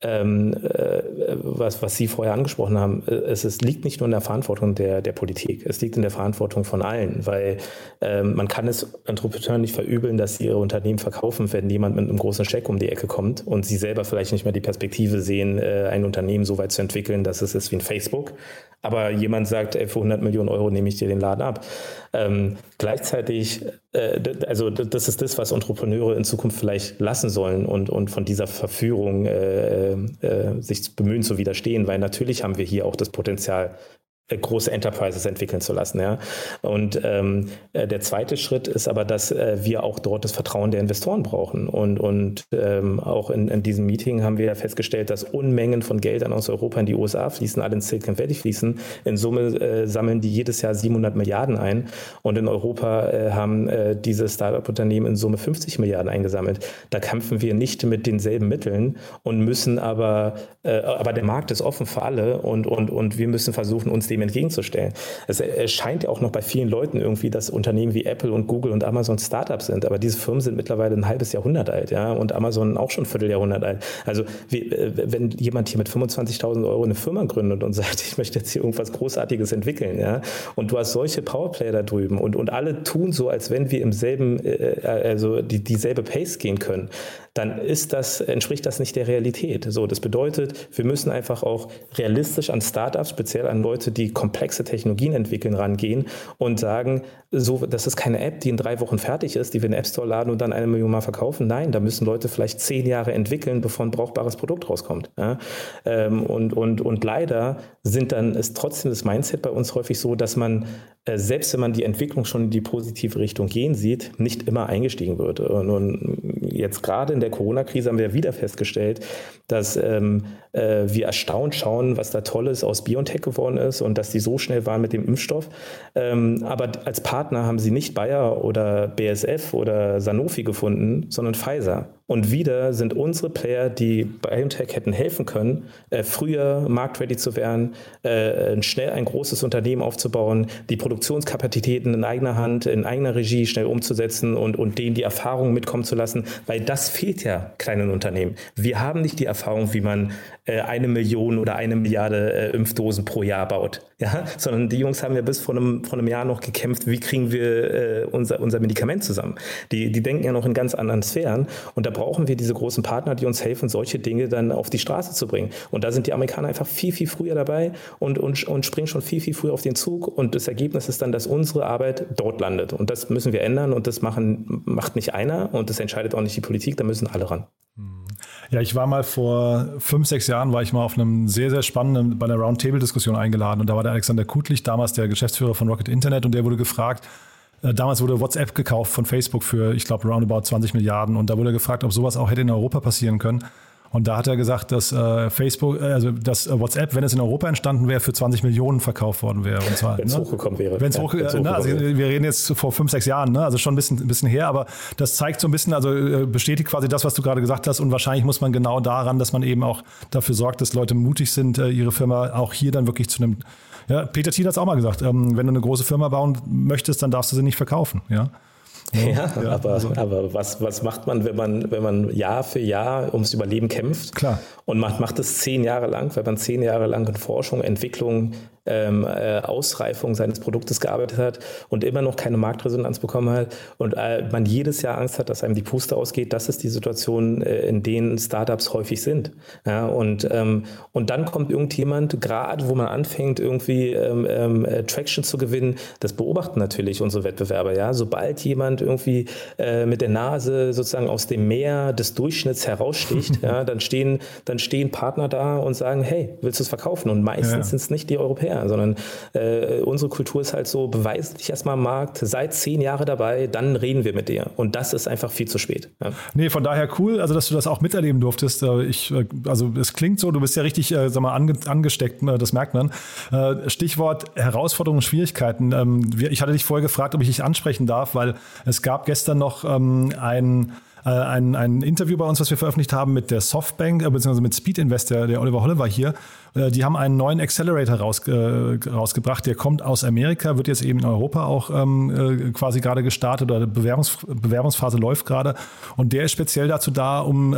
ähm, äh, was, was Sie vorher angesprochen haben, äh, es, es, liegt nicht nur in der Verantwortung der, der Politik, es liegt in der Verantwortung von allen, weil ähm, man kann es Entrepreneuren nicht verübeln, dass sie ihre Unternehmen verkaufen, wenn jemand mit einem großen Scheck um die Ecke kommt und sie selber vielleicht nicht mehr die Perspektive sehen, äh, ein Unternehmen so weit zu entwickeln, dass es ist wie ein Facebook, aber jemand sagt, ey, für 100 Millionen Euro nehme ich dir den Laden ab. Ähm, gleichzeitig, also das ist das, was Entrepreneure in Zukunft vielleicht lassen sollen und, und von dieser Verführung äh, äh, sich bemühen zu widerstehen, weil natürlich haben wir hier auch das Potenzial, äh, große Enterprises entwickeln zu lassen. Ja. Und ähm, äh, der zweite Schritt ist aber, dass äh, wir auch dort das Vertrauen der Investoren brauchen. Und, und ähm, auch in, in diesem Meeting haben wir festgestellt, dass Unmengen von Geldern aus Europa in die USA fließen, alle in Silicon Valley fließen. In Summe äh, sammeln die jedes Jahr 700 Milliarden ein. Und in Europa äh, haben äh, diese Startup-Unternehmen in Summe 50 Milliarden eingesammelt. Da kämpfen wir nicht mit denselben Mitteln und müssen aber, aber der Markt ist offen für alle und, und, und wir müssen versuchen, uns dem entgegenzustellen. Es scheint ja auch noch bei vielen Leuten irgendwie, dass Unternehmen wie Apple und Google und Amazon Startups sind, aber diese Firmen sind mittlerweile ein halbes Jahrhundert alt, ja, und Amazon auch schon ein Vierteljahrhundert alt. Also wie, äh, wenn jemand hier mit 25.000 Euro eine Firma gründet und sagt, ich möchte jetzt hier irgendwas Großartiges entwickeln, ja, und du hast solche Powerplayer da drüben und, und alle tun so, als wenn wir im selben, äh, äh also die, dieselbe Pace gehen können, dann ist das, entspricht das nicht der Realität. So, das bedeutet, wir müssen einfach auch realistisch an Startups, speziell an Leute, die komplexe Technologien entwickeln, rangehen und sagen, so, das ist keine App, die in drei Wochen fertig ist, die wir in den App Store laden und dann eine Million Mal verkaufen. Nein, da müssen Leute vielleicht zehn Jahre entwickeln, bevor ein brauchbares Produkt rauskommt. Ja? Ähm, und, und, und leider sind dann, ist trotzdem das Mindset bei uns häufig so, dass man äh, selbst wenn man die Entwicklung schon in die positive Richtung gehen sieht, nicht immer eingestiegen wird. Und jetzt gerade in der Corona-Krise haben wir wieder festgestellt, dass ähm, äh, wir erstaunt schauen, was da Tolles aus BioNTech geworden ist und dass die so schnell waren mit dem Impfstoff. Ähm, aber als Partner haben sie nicht Bayer oder BSF oder Sanofi gefunden, sondern Pfizer. Und wieder sind unsere Player, die BioNTech hätten helfen können, äh, früher marktready zu werden, äh, schnell ein großes Unternehmen aufzubauen, die Produktionskapazitäten in eigener Hand, in eigener Regie schnell umzusetzen und, und denen die Erfahrung mitkommen zu lassen, weil das fehlt ja kleinen Unternehmen. Wir haben nicht die Erfahrung, wie man äh, eine Million oder eine Milliarde äh, Impfdosen pro Jahr baut, ja? sondern die Jungs haben ja bis vor einem, vor einem Jahr noch gekämpft, wie kriegen wir äh, unser, unser Medikament zusammen. Die, die denken ja noch in ganz anderen Sphären und da brauchen wir diese großen Partner, die uns helfen, solche Dinge dann auf die Straße zu bringen. Und da sind die Amerikaner einfach viel, viel früher dabei und, und, und springen schon viel, viel früher auf den Zug. Und das Ergebnis ist dann, dass unsere Arbeit dort landet. Und das müssen wir ändern und das machen, macht nicht einer und das entscheidet auch nicht die Politik, da müssen alle ran. Ja, ich war mal vor fünf, sechs Jahren, war ich mal auf einem sehr, sehr spannenden, bei einer Roundtable-Diskussion eingeladen und da war der Alexander Kutlich, damals der Geschäftsführer von Rocket Internet und der wurde gefragt, äh, Damals wurde WhatsApp gekauft von Facebook für, ich glaube, roundabout 20 Milliarden. Und da wurde gefragt, ob sowas auch hätte in Europa passieren können. Und da hat er gesagt, dass äh, Facebook, äh, also dass äh, WhatsApp, wenn es in Europa entstanden wäre, für 20 Millionen verkauft worden wäre. Wenn es ne? hochgekommen wäre. Wenn's ja, hoch, wenn's ne, also wir reden jetzt vor fünf, sechs Jahren, ne? also schon ein bisschen, ein bisschen her, aber das zeigt so ein bisschen, also äh, bestätigt quasi das, was du gerade gesagt hast. Und wahrscheinlich muss man genau daran, dass man eben auch dafür sorgt, dass Leute mutig sind, äh, ihre Firma auch hier dann wirklich zu einem ja, Peter Thiel hat es auch mal gesagt, ähm, wenn du eine große Firma bauen möchtest, dann darfst du sie nicht verkaufen. Ja. Ja, ja, aber, also. aber was, was macht man, wenn man, wenn man Jahr für Jahr ums Überleben kämpft? Klar. Und man macht es zehn Jahre lang, weil man zehn Jahre lang in Forschung, Entwicklung, ähm, äh, Ausreifung seines Produktes gearbeitet hat und immer noch keine Marktresonanz bekommen hat und äh, man jedes Jahr Angst hat, dass einem die Puste ausgeht, das ist die Situation, äh, in denen Startups häufig sind. Ja, und, ähm, und dann kommt irgendjemand, gerade wo man anfängt, irgendwie ähm, ähm äh, Traction zu gewinnen, das beobachten natürlich unsere Wettbewerber. Ja? Sobald jemand irgendwie äh, mit der Nase sozusagen aus dem Meer des Durchschnitts heraussticht, ja, dann, stehen, dann stehen Partner da und sagen, hey, willst du es verkaufen? Und meistens ja. sind es nicht die Europäer her, sondern äh, unsere Kultur ist halt so, beweise dich erstmal am Markt, seit zehn Jahre dabei, dann reden wir mit dir. Und das ist einfach viel zu spät. Ja. Nee, von daher cool, also dass du das auch miterleben durftest. Äh, ich, äh, also es klingt so, du bist ja richtig, äh, sag mal, ange, angesteckt, ne, das merkt man. Stichwort Herausforderungen und Schwierigkeiten. Ähm, ich hatte dich vorher gefragt, ob ich dich ansprechen darf, weil es gab gestern noch ähm, ein ein, ein Interview bei uns, was wir veröffentlicht haben mit der Softbank, beziehungsweise mit Speed Investor, der Oliver Holle war hier. Äh, die haben einen neuen Accelerator raus, äh, rausgebracht, der kommt aus Amerika, wird jetzt eben in Europa auch ähm, äh, quasi gerade gestartet oder Bewerbungs, Bewerbungsphase läuft gerade. Und der ist speziell dazu da, um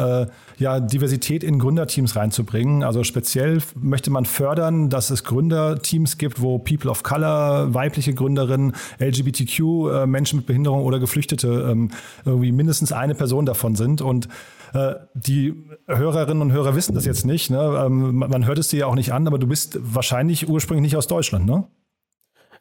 ja, Diversität in Gründerteams reinzubringen. Also speziell möchte man fördern, dass es Gründerteams gibt, wo People of Color, weibliche Gründerinnen, LGBTQ, äh, Menschen mit Behinderung oder Geflüchtete ähm, irgendwie mindestens eine Person davon sind. Und äh, die Hörerinnen und Hörer wissen das jetzt nicht. Ne? Ähm, man hört es dir ja auch nicht an, aber du bist wahrscheinlich ursprünglich nicht aus Deutschland, ne?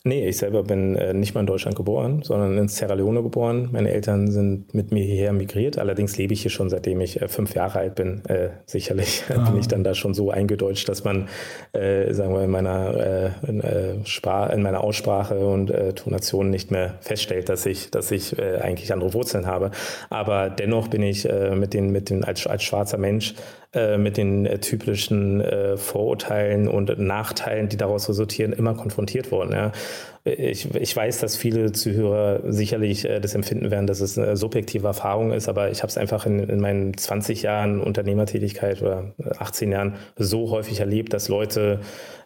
Nee, ich selber bin äh, nicht mal in Deutschland geboren, sondern in Sierra Leone geboren. Meine Eltern sind mit mir hierher migriert. Allerdings lebe ich hier schon seitdem ich äh, fünf Jahre alt bin. Äh, sicherlich ah. bin ich dann da schon so eingedeutscht, dass man, äh, sagen wir, in meiner, äh, in, äh, in meiner Aussprache und Tonation nicht mehr feststellt, dass ich, dass ich eigentlich andere Wurzeln habe. Aber dennoch bin ich mit den, mit den als, als schwarzer Mensch äh, mit den äh, typischen äh, Vorurteilen und Nachteilen, die daraus resultieren, immer konfrontiert worden. Ja. Ich, ich weiß, dass viele Zuhörer sicherlich äh, das empfinden werden, dass es eine subjektive Erfahrung ist, aber ich habe es einfach in, in, meinen 20 Jahren Unternehmertätigkeit oder 18 Jahren so häufig erlebt, dass Leute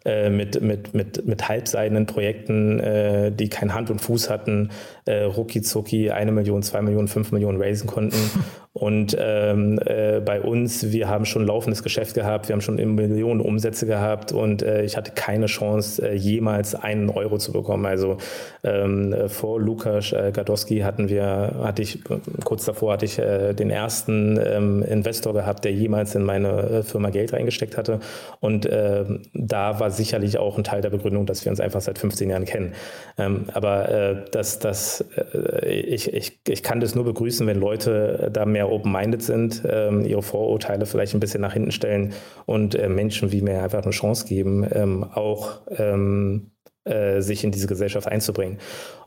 äh, mit, mit, mit, mit halbseidenen Projekten, äh, die kein Hand und Fuß hatten, äh, rucki zucki eine Million, zwei Millionen, fünf Millionen raisen konnten. Und ähm, äh, bei uns, wir haben schon laufendes Geschäft gehabt, wir haben schon Millionen Umsätze gehabt und äh, ich hatte keine Chance, äh, jemals einen Euro zu bekommen. Also ähm, vor Lukas äh, Gadowski hatten wir, hatte ich, kurz davor hatte ich äh, den ersten ähm, Investor gehabt, der jemals in meine Firma Geld reingesteckt hatte. Und äh, da war sicherlich auch ein Teil der Begründung, dass wir uns einfach seit 15 Jahren kennen. Ähm, aber äh, das, das, äh, ich, ich, ich kann das nur begrüßen, wenn Leute da mehr open-minded sind, ähm, ihre Vorurteile vielleicht ein bisschen nach hinten stellen und äh, Menschen wie mir einfach eine Chance geben, ähm, auch ähm, äh, sich in diese Gesellschaft einzubringen.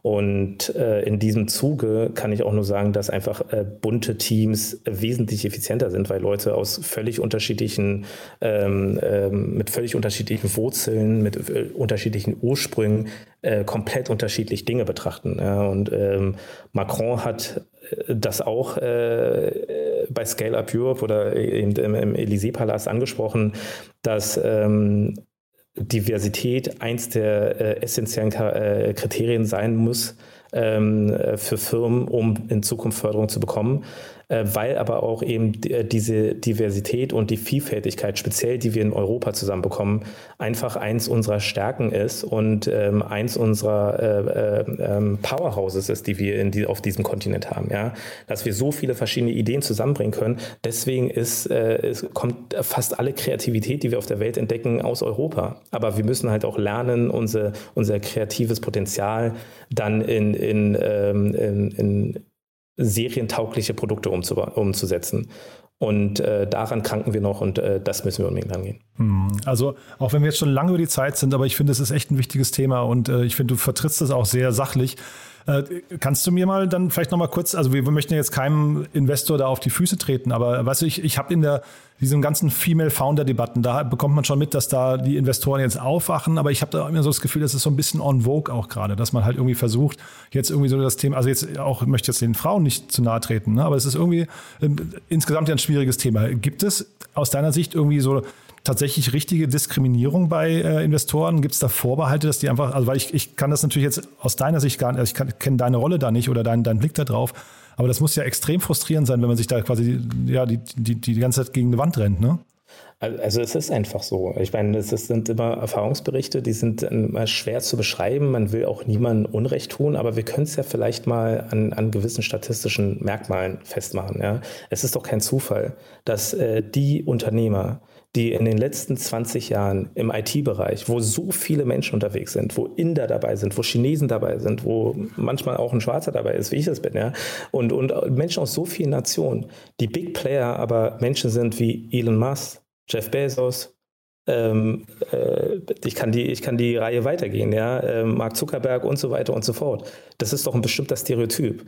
Und äh, in diesem Zuge kann ich auch nur sagen, dass einfach äh, bunte Teams wesentlich effizienter sind, weil Leute aus völlig unterschiedlichen, ähm, ähm, mit völlig unterschiedlichen Wurzeln, mit äh, unterschiedlichen Ursprüngen äh, komplett unterschiedlich Dinge betrachten. Ja. Und ähm, Macron hat das auch äh, bei Scale Up Europe oder eben im, im Élysée-Palast angesprochen, dass ähm, Diversität eins der äh, essentiellen äh, Kriterien sein muss ähm, für Firmen, um in Zukunft Förderung zu bekommen. Äh, weil aber auch eben äh, diese Diversität und die Vielfältigkeit, speziell die wir in Europa zusammenbekommen, einfach eins unserer Stärken ist und ähm, eins unserer äh, äh, ähm, Powerhouses ist, die wir die, auf diesem Kontinent haben. Ja? Dass wir so viele verschiedene Ideen zusammenbringen können. Deswegen ist, es kommt fast alle Kreativität, die wir auf der Welt entdecken, aus Europa. Aber wir müssen halt auch lernen, unser, unser kreatives Potenzial dann in, in, ähm, in, in serientaugliche Produkte umzusetzen. Und äh, daran kranken wir noch und äh, das müssen wir unbedingt angehen. Hm. Also auch wenn wir jetzt schon lange über die Zeit sind, aber ich finde, es ist echt ein wichtiges Thema und äh, ich finde, du vertrittst es auch sehr sachlich. Äh, kannst du mir mal dann vielleicht nochmal kurz, also wir, möchten jetzt keinem Investor da auf die Füße treten, aber weißt du, ich, ich habe in der diesen ganzen Female-Founder-Debatten, da bekommt man schon mit, dass da die Investoren jetzt aufwachen, aber ich habe da immer so das Gefühl, das ist so ein bisschen on vogue auch gerade, dass man halt irgendwie versucht, jetzt irgendwie so das Thema, also jetzt auch, ich möchte jetzt den Frauen nicht zu nahe treten, ne, aber es ist irgendwie äh, insgesamt ja ein schwieriges Thema. Gibt es aus deiner Sicht irgendwie so tatsächlich richtige Diskriminierung bei äh, Investoren? Gibt es da Vorbehalte, dass die einfach, also weil ich, ich kann das natürlich jetzt aus deiner Sicht gar nicht, also ich kenne deine Rolle da nicht oder deinen dein Blick da drauf, aber das muss ja extrem frustrierend sein, wenn man sich da quasi ja, die, die, die ganze Zeit gegen eine Wand rennt, ne? Also es ist einfach so. Ich meine, es sind immer Erfahrungsberichte, die sind immer schwer zu beschreiben. Man will auch niemandem Unrecht tun, aber wir können es ja vielleicht mal an, an gewissen statistischen Merkmalen festmachen. Ja? Es ist doch kein Zufall, dass äh, die Unternehmer, die in den letzten 20 Jahren im IT-Bereich, wo so viele Menschen unterwegs sind, wo Inder dabei sind, wo Chinesen dabei sind, wo manchmal auch ein Schwarzer dabei ist, wie ich es bin, ja, und, und Menschen aus so vielen Nationen, die Big Player aber Menschen sind wie Elon Musk, Jeff Bezos, ähm, äh, ich, kann die, ich kann die Reihe weitergehen, ja, äh, Mark Zuckerberg und so weiter und so fort. Das ist doch ein bestimmter Stereotyp.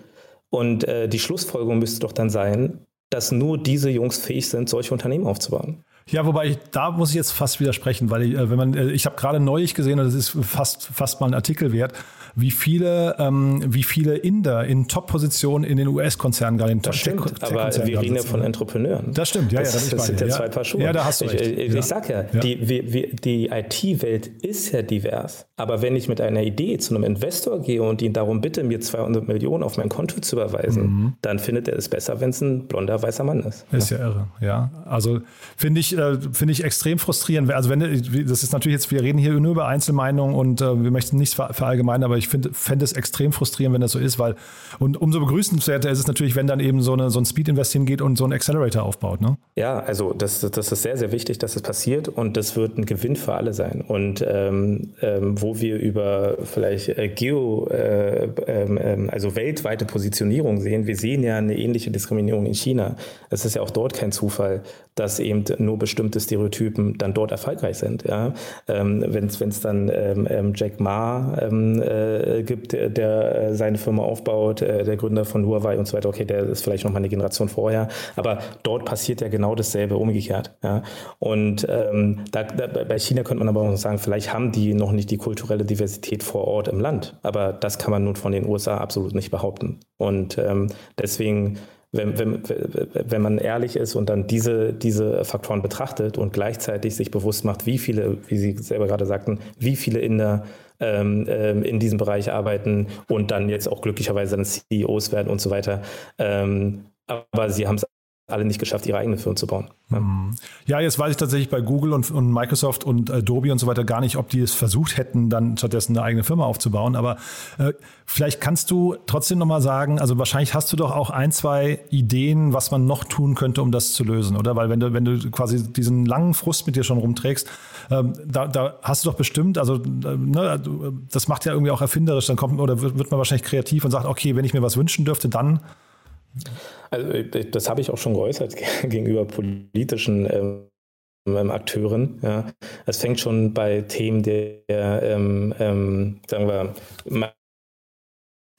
Und äh, die Schlussfolgerung müsste doch dann sein, dass nur diese Jungs fähig sind, solche Unternehmen aufzubauen. Ja, wobei ich, da muss ich jetzt fast widersprechen, weil ich, äh, wenn man, äh, ich habe gerade neulich gesehen, und das ist fast, fast mal ein Artikel wert, wie viele, ähm, wie viele Inder in Top-Positionen in den US-Konzernen gerade in Das stimmt, aber wir reden ja von Entrepreneuren. Das stimmt, ja, das, ja. Das, das sind ja zwei Paar Schuhe. Ja, da hast du recht. Ich, ich, ja. ich sag ja, ja. Die, wir, die IT-Welt ist ja divers. Aber wenn ich mit einer Idee zu einem Investor gehe und ihn darum bitte, mir 200 Millionen auf mein Konto zu überweisen, mhm. dann findet er es besser, wenn es ein blonder, weißer Mann ist. Ist ja, irre, ja. Also finde ich, äh, finde ich extrem frustrierend. Also wenn, das ist natürlich jetzt, wir reden hier nur über Einzelmeinungen und äh, wir möchten nichts verallgemeinern, aber ich finde, fände es extrem frustrierend, wenn das so ist, weil, und umso begrüßenswerter ist es natürlich, wenn dann eben so, eine, so ein Speed-Invest hingeht und so ein Accelerator aufbaut, ne? Ja, also das, das ist sehr, sehr wichtig, dass es das passiert und das wird ein Gewinn für alle sein. Und ähm, ähm, wo wir über vielleicht äh, Geo, äh, ähm, also weltweite Positionierung sehen, wir sehen ja eine ähnliche Diskriminierung in China. Es ist ja auch dort kein Zufall, dass eben nur bestimmte Stereotypen dann dort erfolgreich sind. Ja? Ähm, Wenn es dann ähm, ähm, Jack Ma ähm, äh, gibt, der äh, seine Firma aufbaut, äh, der Gründer von Huawei und so weiter, okay, der ist vielleicht noch mal eine Generation vorher, aber dort passiert ja genau dasselbe umgekehrt. Ja? Und ähm, da, da, bei China könnte man aber auch sagen, vielleicht haben die noch nicht die kulturelle Diversität vor Ort im Land, aber das kann man nun von den USA absolut nicht behaupten. Und ähm, deswegen wenn, wenn, wenn man ehrlich ist und dann diese, diese Faktoren betrachtet und gleichzeitig sich bewusst macht, wie viele, wie Sie selber gerade sagten, wie viele Inder ähm, ähm, in diesem Bereich arbeiten und dann jetzt auch glücklicherweise dann CEOs werden und so weiter. Ähm, aber sie haben es alle nicht geschafft, ihre eigene Firma zu bauen. Ja. Mhm. ja, jetzt weiß ich tatsächlich bei Google und, und, Microsoft und Adobe und so weiter gar nicht, ob die es versucht hätten, dann stattdessen eine eigene Firma aufzubauen. Aber äh, vielleicht kannst du trotzdem nochmal sagen, also wahrscheinlich hast du doch auch ein, zwei Ideen, was man noch tun könnte, um das zu lösen, oder? Weil wenn du, wenn du quasi diesen langen Frust mit dir schon rumträgst, ähm, da, da, hast du doch bestimmt, also äh, ne, das macht ja irgendwie auch erfinderisch, dann kommt oder wird man wahrscheinlich kreativ und sagt, okay, wenn ich mir was wünschen dürfte, dann also das habe ich auch schon geäußert gegenüber politischen ähm, ähm, Akteuren. Ja. Es fängt schon bei Themen der, ähm, ähm, sagen wir,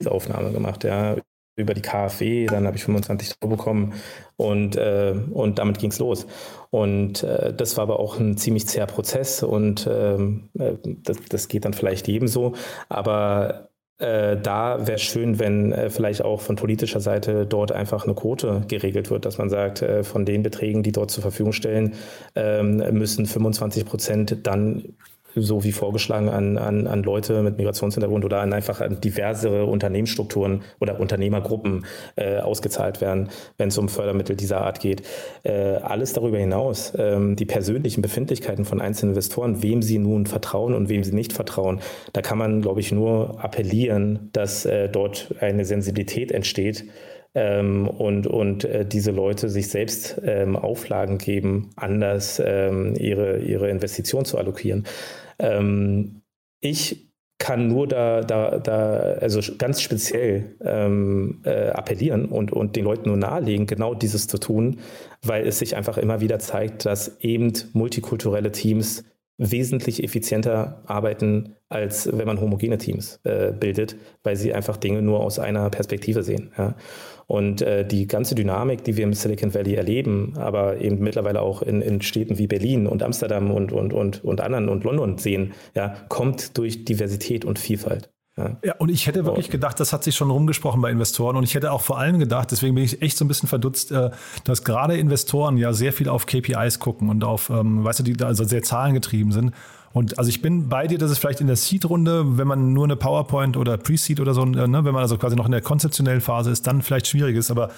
Aufnahme gemacht, ja, über die KfW, dann habe ich 25 Euro bekommen und, äh, und damit ging es los. Und äh, das war aber auch ein ziemlich zäher Prozess und ähm, äh, das, das geht dann vielleicht jedem so. Aber äh, da wäre schön, wenn äh, vielleicht auch von politischer Seite dort einfach eine Quote geregelt wird, dass man sagt, äh, von den Beträgen, die dort zur Verfügung stellen, ähm, müssen 25 Prozent dann so wie vorgeschlagen, an, an, an Leute mit Migrationshintergrund oder an einfach an diversere Unternehmensstrukturen oder Unternehmergruppen äh, ausgezahlt werden, wenn es um Fördermittel dieser Art geht. Äh, alles darüber hinaus, ähm, die persönlichen Befindlichkeiten von einzelnen Investoren, wem sie nun vertrauen und wem sie nicht vertrauen, da kann man, glaube ich, nur appellieren, dass äh, dort eine Sensibilität entsteht, ähm, und, und äh, diese Leute sich selbst ähm, Auflagen geben, anders ähm, ihre, ihre Investition zu allokieren. Ähm, ich kann nur da, da, da also ganz speziell ähm, äh, appellieren und, und den Leuten nur nahelegen, genau dieses zu tun, weil es sich einfach immer wieder zeigt, dass eben multikulturelle Teams wesentlich effizienter arbeiten, als wenn man homogene Teams äh, bildet, weil sie einfach Dinge nur aus einer Perspektive sehen. Ja. Und äh, die ganze Dynamik, die wir im Silicon Valley erleben, aber eben mittlerweile auch in, in Städten wie Berlin und Amsterdam und, und, und, und anderen und London sehen, ja, kommt durch Diversität und Vielfalt. Ja. ja, und ich hätte wirklich gedacht, das hat sich schon rumgesprochen bei Investoren und ich hätte auch vor allem gedacht, deswegen bin ich echt so ein bisschen verdutzt, äh, dass gerade Investoren ja sehr viel auf KPIs gucken und auf, ähm, weißt du, die da also sehr zahlengetrieben sind. Und also ich bin bei dir, dass es vielleicht in der Seed-Runde, wenn man nur eine PowerPoint oder Pre-Seed oder so, äh, ne, wenn man also quasi noch in der konzeptionellen Phase ist, dann vielleicht schwierig ist. Aber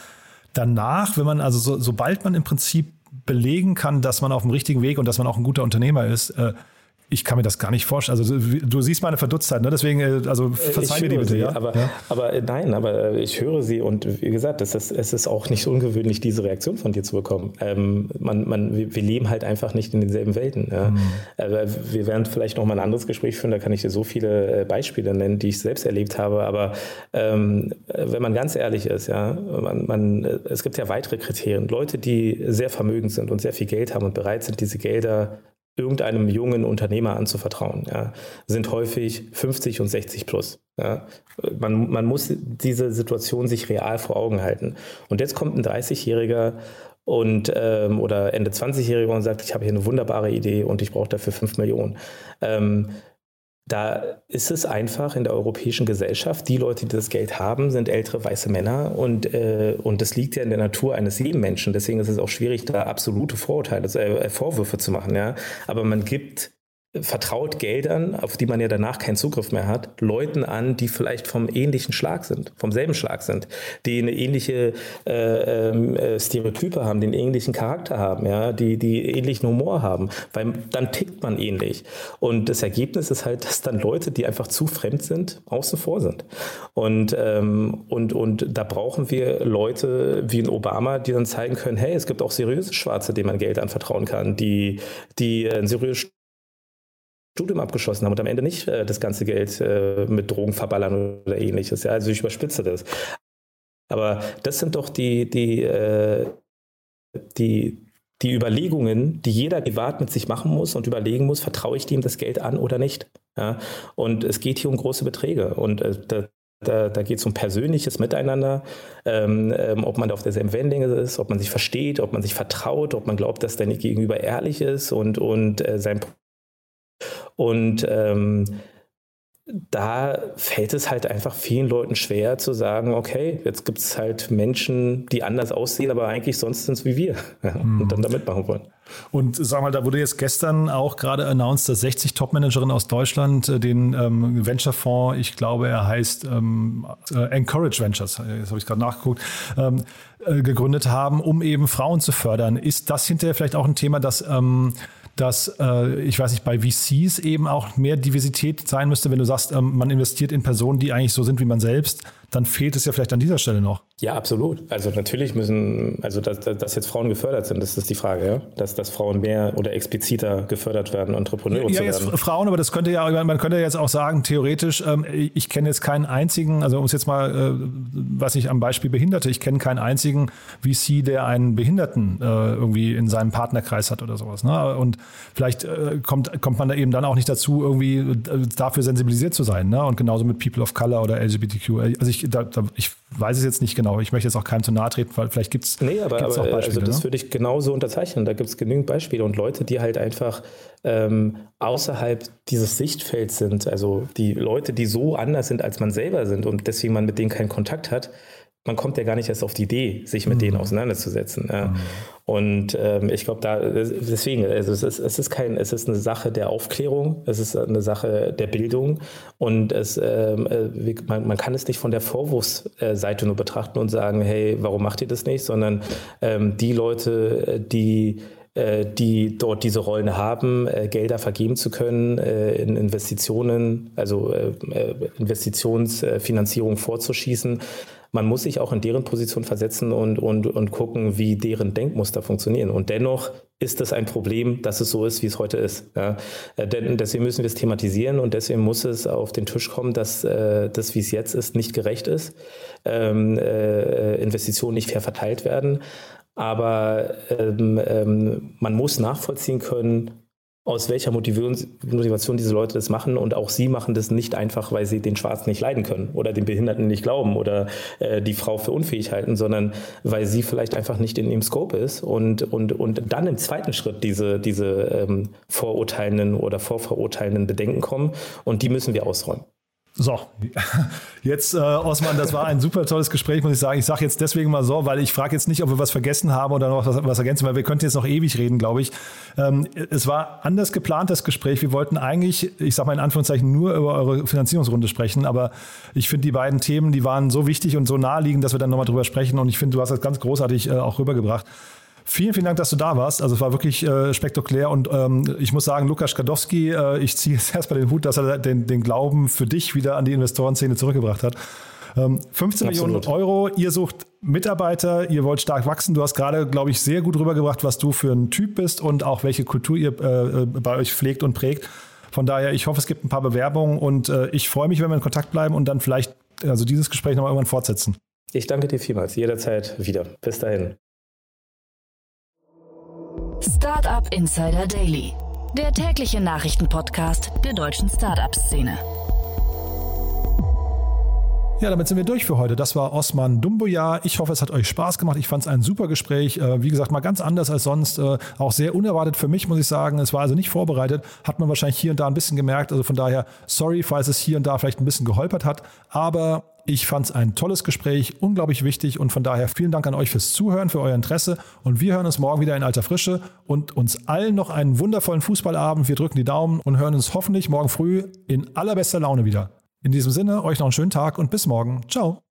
danach, wenn man, also so, sobald man im Prinzip belegen kann, dass man auf dem richtigen Weg und dass man auch ein guter Unternehmer ist, äh, ich kann mir das gar nicht vorstellen. Also du siehst meine Verdutztheit, ne? deswegen, äh, also äh, verzeih mir die bitte. Sie, ja? Aber, ja? aber äh, nein, aber ich höre sie und wie gesagt, es ist, es ist auch nicht ungewöhnlich, diese Reaktion von dir zu bekommen. Ähm, man, man, wir leben halt einfach nicht in denselben Welten. Ja? Mhm. wir werden vielleicht noch mal ein anderes Gespräch führen, da kann ich dir so viele Beispiele nennen, die ich selbst erlebt habe, aber ähm, wenn man ganz ehrlich ist, ja, man, man, es gibt ja weitere Kriterien. Leute, die sehr vermögend sind und sehr viel Geld haben und bereit sind, diese Gelder irgendeinem jungen Unternehmer anzuvertrauen, ja, sind häufig 50 und 60 plus. Ja. Man, man muss diese Situation sich real vor Augen halten. Und jetzt kommt ein 30-Jähriger und ähm, oder Ende 20-Jähriger und sagt, ich habe hier eine wunderbare Idee und ich brauche dafür 5 Millionen. Ähm, da ist es einfach in der europäischen Gesellschaft, die Leute, die das Geld haben, sind ältere weiße Männer und, äh, und das liegt ja in der Natur eines jeden Menschen. Deswegen ist es auch schwierig, da absolute Vorurteile, äh, Vorwürfe zu machen. Ja? Aber man gibt vertraut Geldern, auf die man ja danach keinen Zugriff mehr hat, Leuten an, die vielleicht vom ähnlichen Schlag sind, vom selben Schlag sind, die eine ähnliche äh, ähm, äh, Stereotype haben, den ähnlichen Charakter haben, ja, die, die ähnlichen Humor haben, weil dann tickt man ähnlich. Und das Ergebnis ist halt, dass dann Leute, die einfach zu fremd sind, außen vor sind. Und, ähm, und, und da brauchen wir Leute wie ein Obama, die dann zeigen können, hey, es gibt auch seriöse Schwarze, denen man Geld anvertrauen kann, die, die ein seriöses Studium abgeschlossen haben und am Ende nicht äh, das ganze Geld äh, mit Drogen verballern oder ähnliches. Ja, also ich überspitze das. Aber das sind doch die, die, äh, die, die Überlegungen, die jeder privat mit sich machen muss und überlegen muss, vertraue ich dem das Geld an oder nicht. Ja? Und es geht hier um große Beträge. Und äh, da, da, da geht es um persönliches Miteinander, ähm, ähm, ob man da auf derselben Wellenlänge ist, ob man sich versteht, ob man sich vertraut, ob man glaubt, dass dein Gegenüber ehrlich ist und, und äh, sein und ähm, da fällt es halt einfach vielen Leuten schwer zu sagen, okay, jetzt gibt es halt Menschen, die anders aussehen, aber eigentlich sonst sind es wie wir mhm. und dann da mitmachen wollen. Und sag mal, da wurde jetzt gestern auch gerade announced, dass 60 Top-Managerinnen aus Deutschland äh, den ähm, Venture-Fonds, ich glaube, er heißt ähm, äh, Encourage Ventures, äh, jetzt habe ich gerade nachgeguckt, ähm, äh, gegründet haben, um eben Frauen zu fördern. Ist das hinterher vielleicht auch ein Thema, das ähm, dass, äh, ich weiß nicht, bei VCs eben auch mehr Diversität sein müsste, wenn du sagst, ähm, man investiert in Personen, die eigentlich so sind wie man selbst, dann fehlt es ja vielleicht an dieser Stelle noch. Ja, absolut. Also natürlich müssen, also dass, dass jetzt Frauen gefördert sind, das ist die Frage, ja? Dass, dass Frauen mehr oder expliziter gefördert werden, Entrepreneure ja, zu werden. Ja, jetzt Frauen, aber das könnte ja, man könnte jetzt auch sagen, theoretisch, ähm, ich kenne jetzt keinen einzigen, also um es jetzt mal, äh, was ich am Beispiel Behinderte, ich kenne keinen einzigen VC, der einen Behinderten äh, irgendwie in seinem Partnerkreis hat oder sowas. Ne? Und vielleicht äh, kommt, kommt man da eben dann auch nicht dazu, irgendwie dafür sensibilisiert zu sein. Ne? Und genauso mit People of Color oder LGBTQ. Also ich, da, da, ich weiß es jetzt nicht genau. Ich möchte jetzt auch keinem zu nahe treten, weil vielleicht gibt es nee, aber, aber, auch Beispiele. Also das ne? würde ich genauso unterzeichnen. Da gibt es genügend Beispiele und Leute, die halt einfach ähm, außerhalb dieses Sichtfelds sind. Also die Leute, die so anders sind, als man selber sind und deswegen man mit denen keinen Kontakt hat, man kommt ja gar nicht erst auf die Idee, sich mit mhm. denen auseinanderzusetzen. Ja. Mhm. Und ähm, ich glaube, da deswegen, also es ist, es ist kein, es ist eine Sache der Aufklärung, es ist eine Sache der Bildung und es, ähm, äh, man, man, kann es nicht von der Vorwurfsseite nur betrachten und sagen, hey, warum macht ihr das nicht, sondern ähm, die Leute, die äh, die dort diese Rollen haben, äh, Gelder vergeben zu können, äh, in Investitionen, also Investitionsfinanzierung vorzuschießen. Man muss sich auch in deren Position versetzen und, und, und gucken, wie deren Denkmuster funktionieren. Und dennoch ist es ein Problem, dass es so ist, wie es heute ist. Ja, denn deswegen müssen wir es thematisieren und deswegen muss es auf den Tisch kommen, dass das, wie es jetzt ist, nicht gerecht ist, ähm, Investitionen nicht fair verteilt werden. Aber ähm, ähm, man muss nachvollziehen können, aus welcher Motivation diese Leute das machen. Und auch sie machen das nicht einfach, weil sie den Schwarzen nicht leiden können oder den Behinderten nicht glauben oder äh, die Frau für unfähig halten, sondern weil sie vielleicht einfach nicht in ihrem Scope ist und, und, und dann im zweiten Schritt diese, diese ähm, vorurteilenden oder vorverurteilenden Bedenken kommen. Und die müssen wir ausräumen. So, jetzt, äh, Osman, das war ein super tolles Gespräch, muss ich sagen. Ich sage jetzt deswegen mal so, weil ich frage jetzt nicht, ob wir was vergessen haben oder noch was, was ergänzen, weil wir könnten jetzt noch ewig reden, glaube ich. Ähm, es war anders geplant, das Gespräch. Wir wollten eigentlich, ich sage mal in Anführungszeichen, nur über eure Finanzierungsrunde sprechen, aber ich finde die beiden Themen, die waren so wichtig und so naheliegend, dass wir dann nochmal drüber sprechen und ich finde, du hast das ganz großartig äh, auch rübergebracht. Vielen, vielen Dank, dass du da warst. Also es war wirklich äh, spektakulär und ähm, ich muss sagen, Lukas Skadowski, äh, ich ziehe jetzt erstmal den Hut, dass er den, den Glauben für dich wieder an die Investorenszene zurückgebracht hat. Ähm, 15 Absolut. Millionen Euro, ihr sucht Mitarbeiter, ihr wollt stark wachsen. Du hast gerade, glaube ich, sehr gut rübergebracht, was du für ein Typ bist und auch welche Kultur ihr äh, äh, bei euch pflegt und prägt. Von daher, ich hoffe, es gibt ein paar Bewerbungen und äh, ich freue mich, wenn wir in Kontakt bleiben und dann vielleicht also dieses Gespräch nochmal irgendwann fortsetzen. Ich danke dir vielmals, jederzeit wieder. Bis dahin. Startup Insider Daily, der tägliche Nachrichtenpodcast der deutschen Startup-Szene. Ja, damit sind wir durch für heute. Das war Osman Dumboya. Ich hoffe, es hat euch Spaß gemacht. Ich fand es ein super Gespräch. Äh, wie gesagt, mal ganz anders als sonst. Äh, auch sehr unerwartet für mich, muss ich sagen. Es war also nicht vorbereitet. Hat man wahrscheinlich hier und da ein bisschen gemerkt. Also von daher, sorry, falls es hier und da vielleicht ein bisschen geholpert hat. Aber ich fand es ein tolles Gespräch, unglaublich wichtig und von daher vielen Dank an euch fürs Zuhören, für euer Interesse und wir hören uns morgen wieder in alter Frische und uns allen noch einen wundervollen Fußballabend. Wir drücken die Daumen und hören uns hoffentlich morgen früh in allerbester Laune wieder. In diesem Sinne, euch noch einen schönen Tag und bis morgen. Ciao.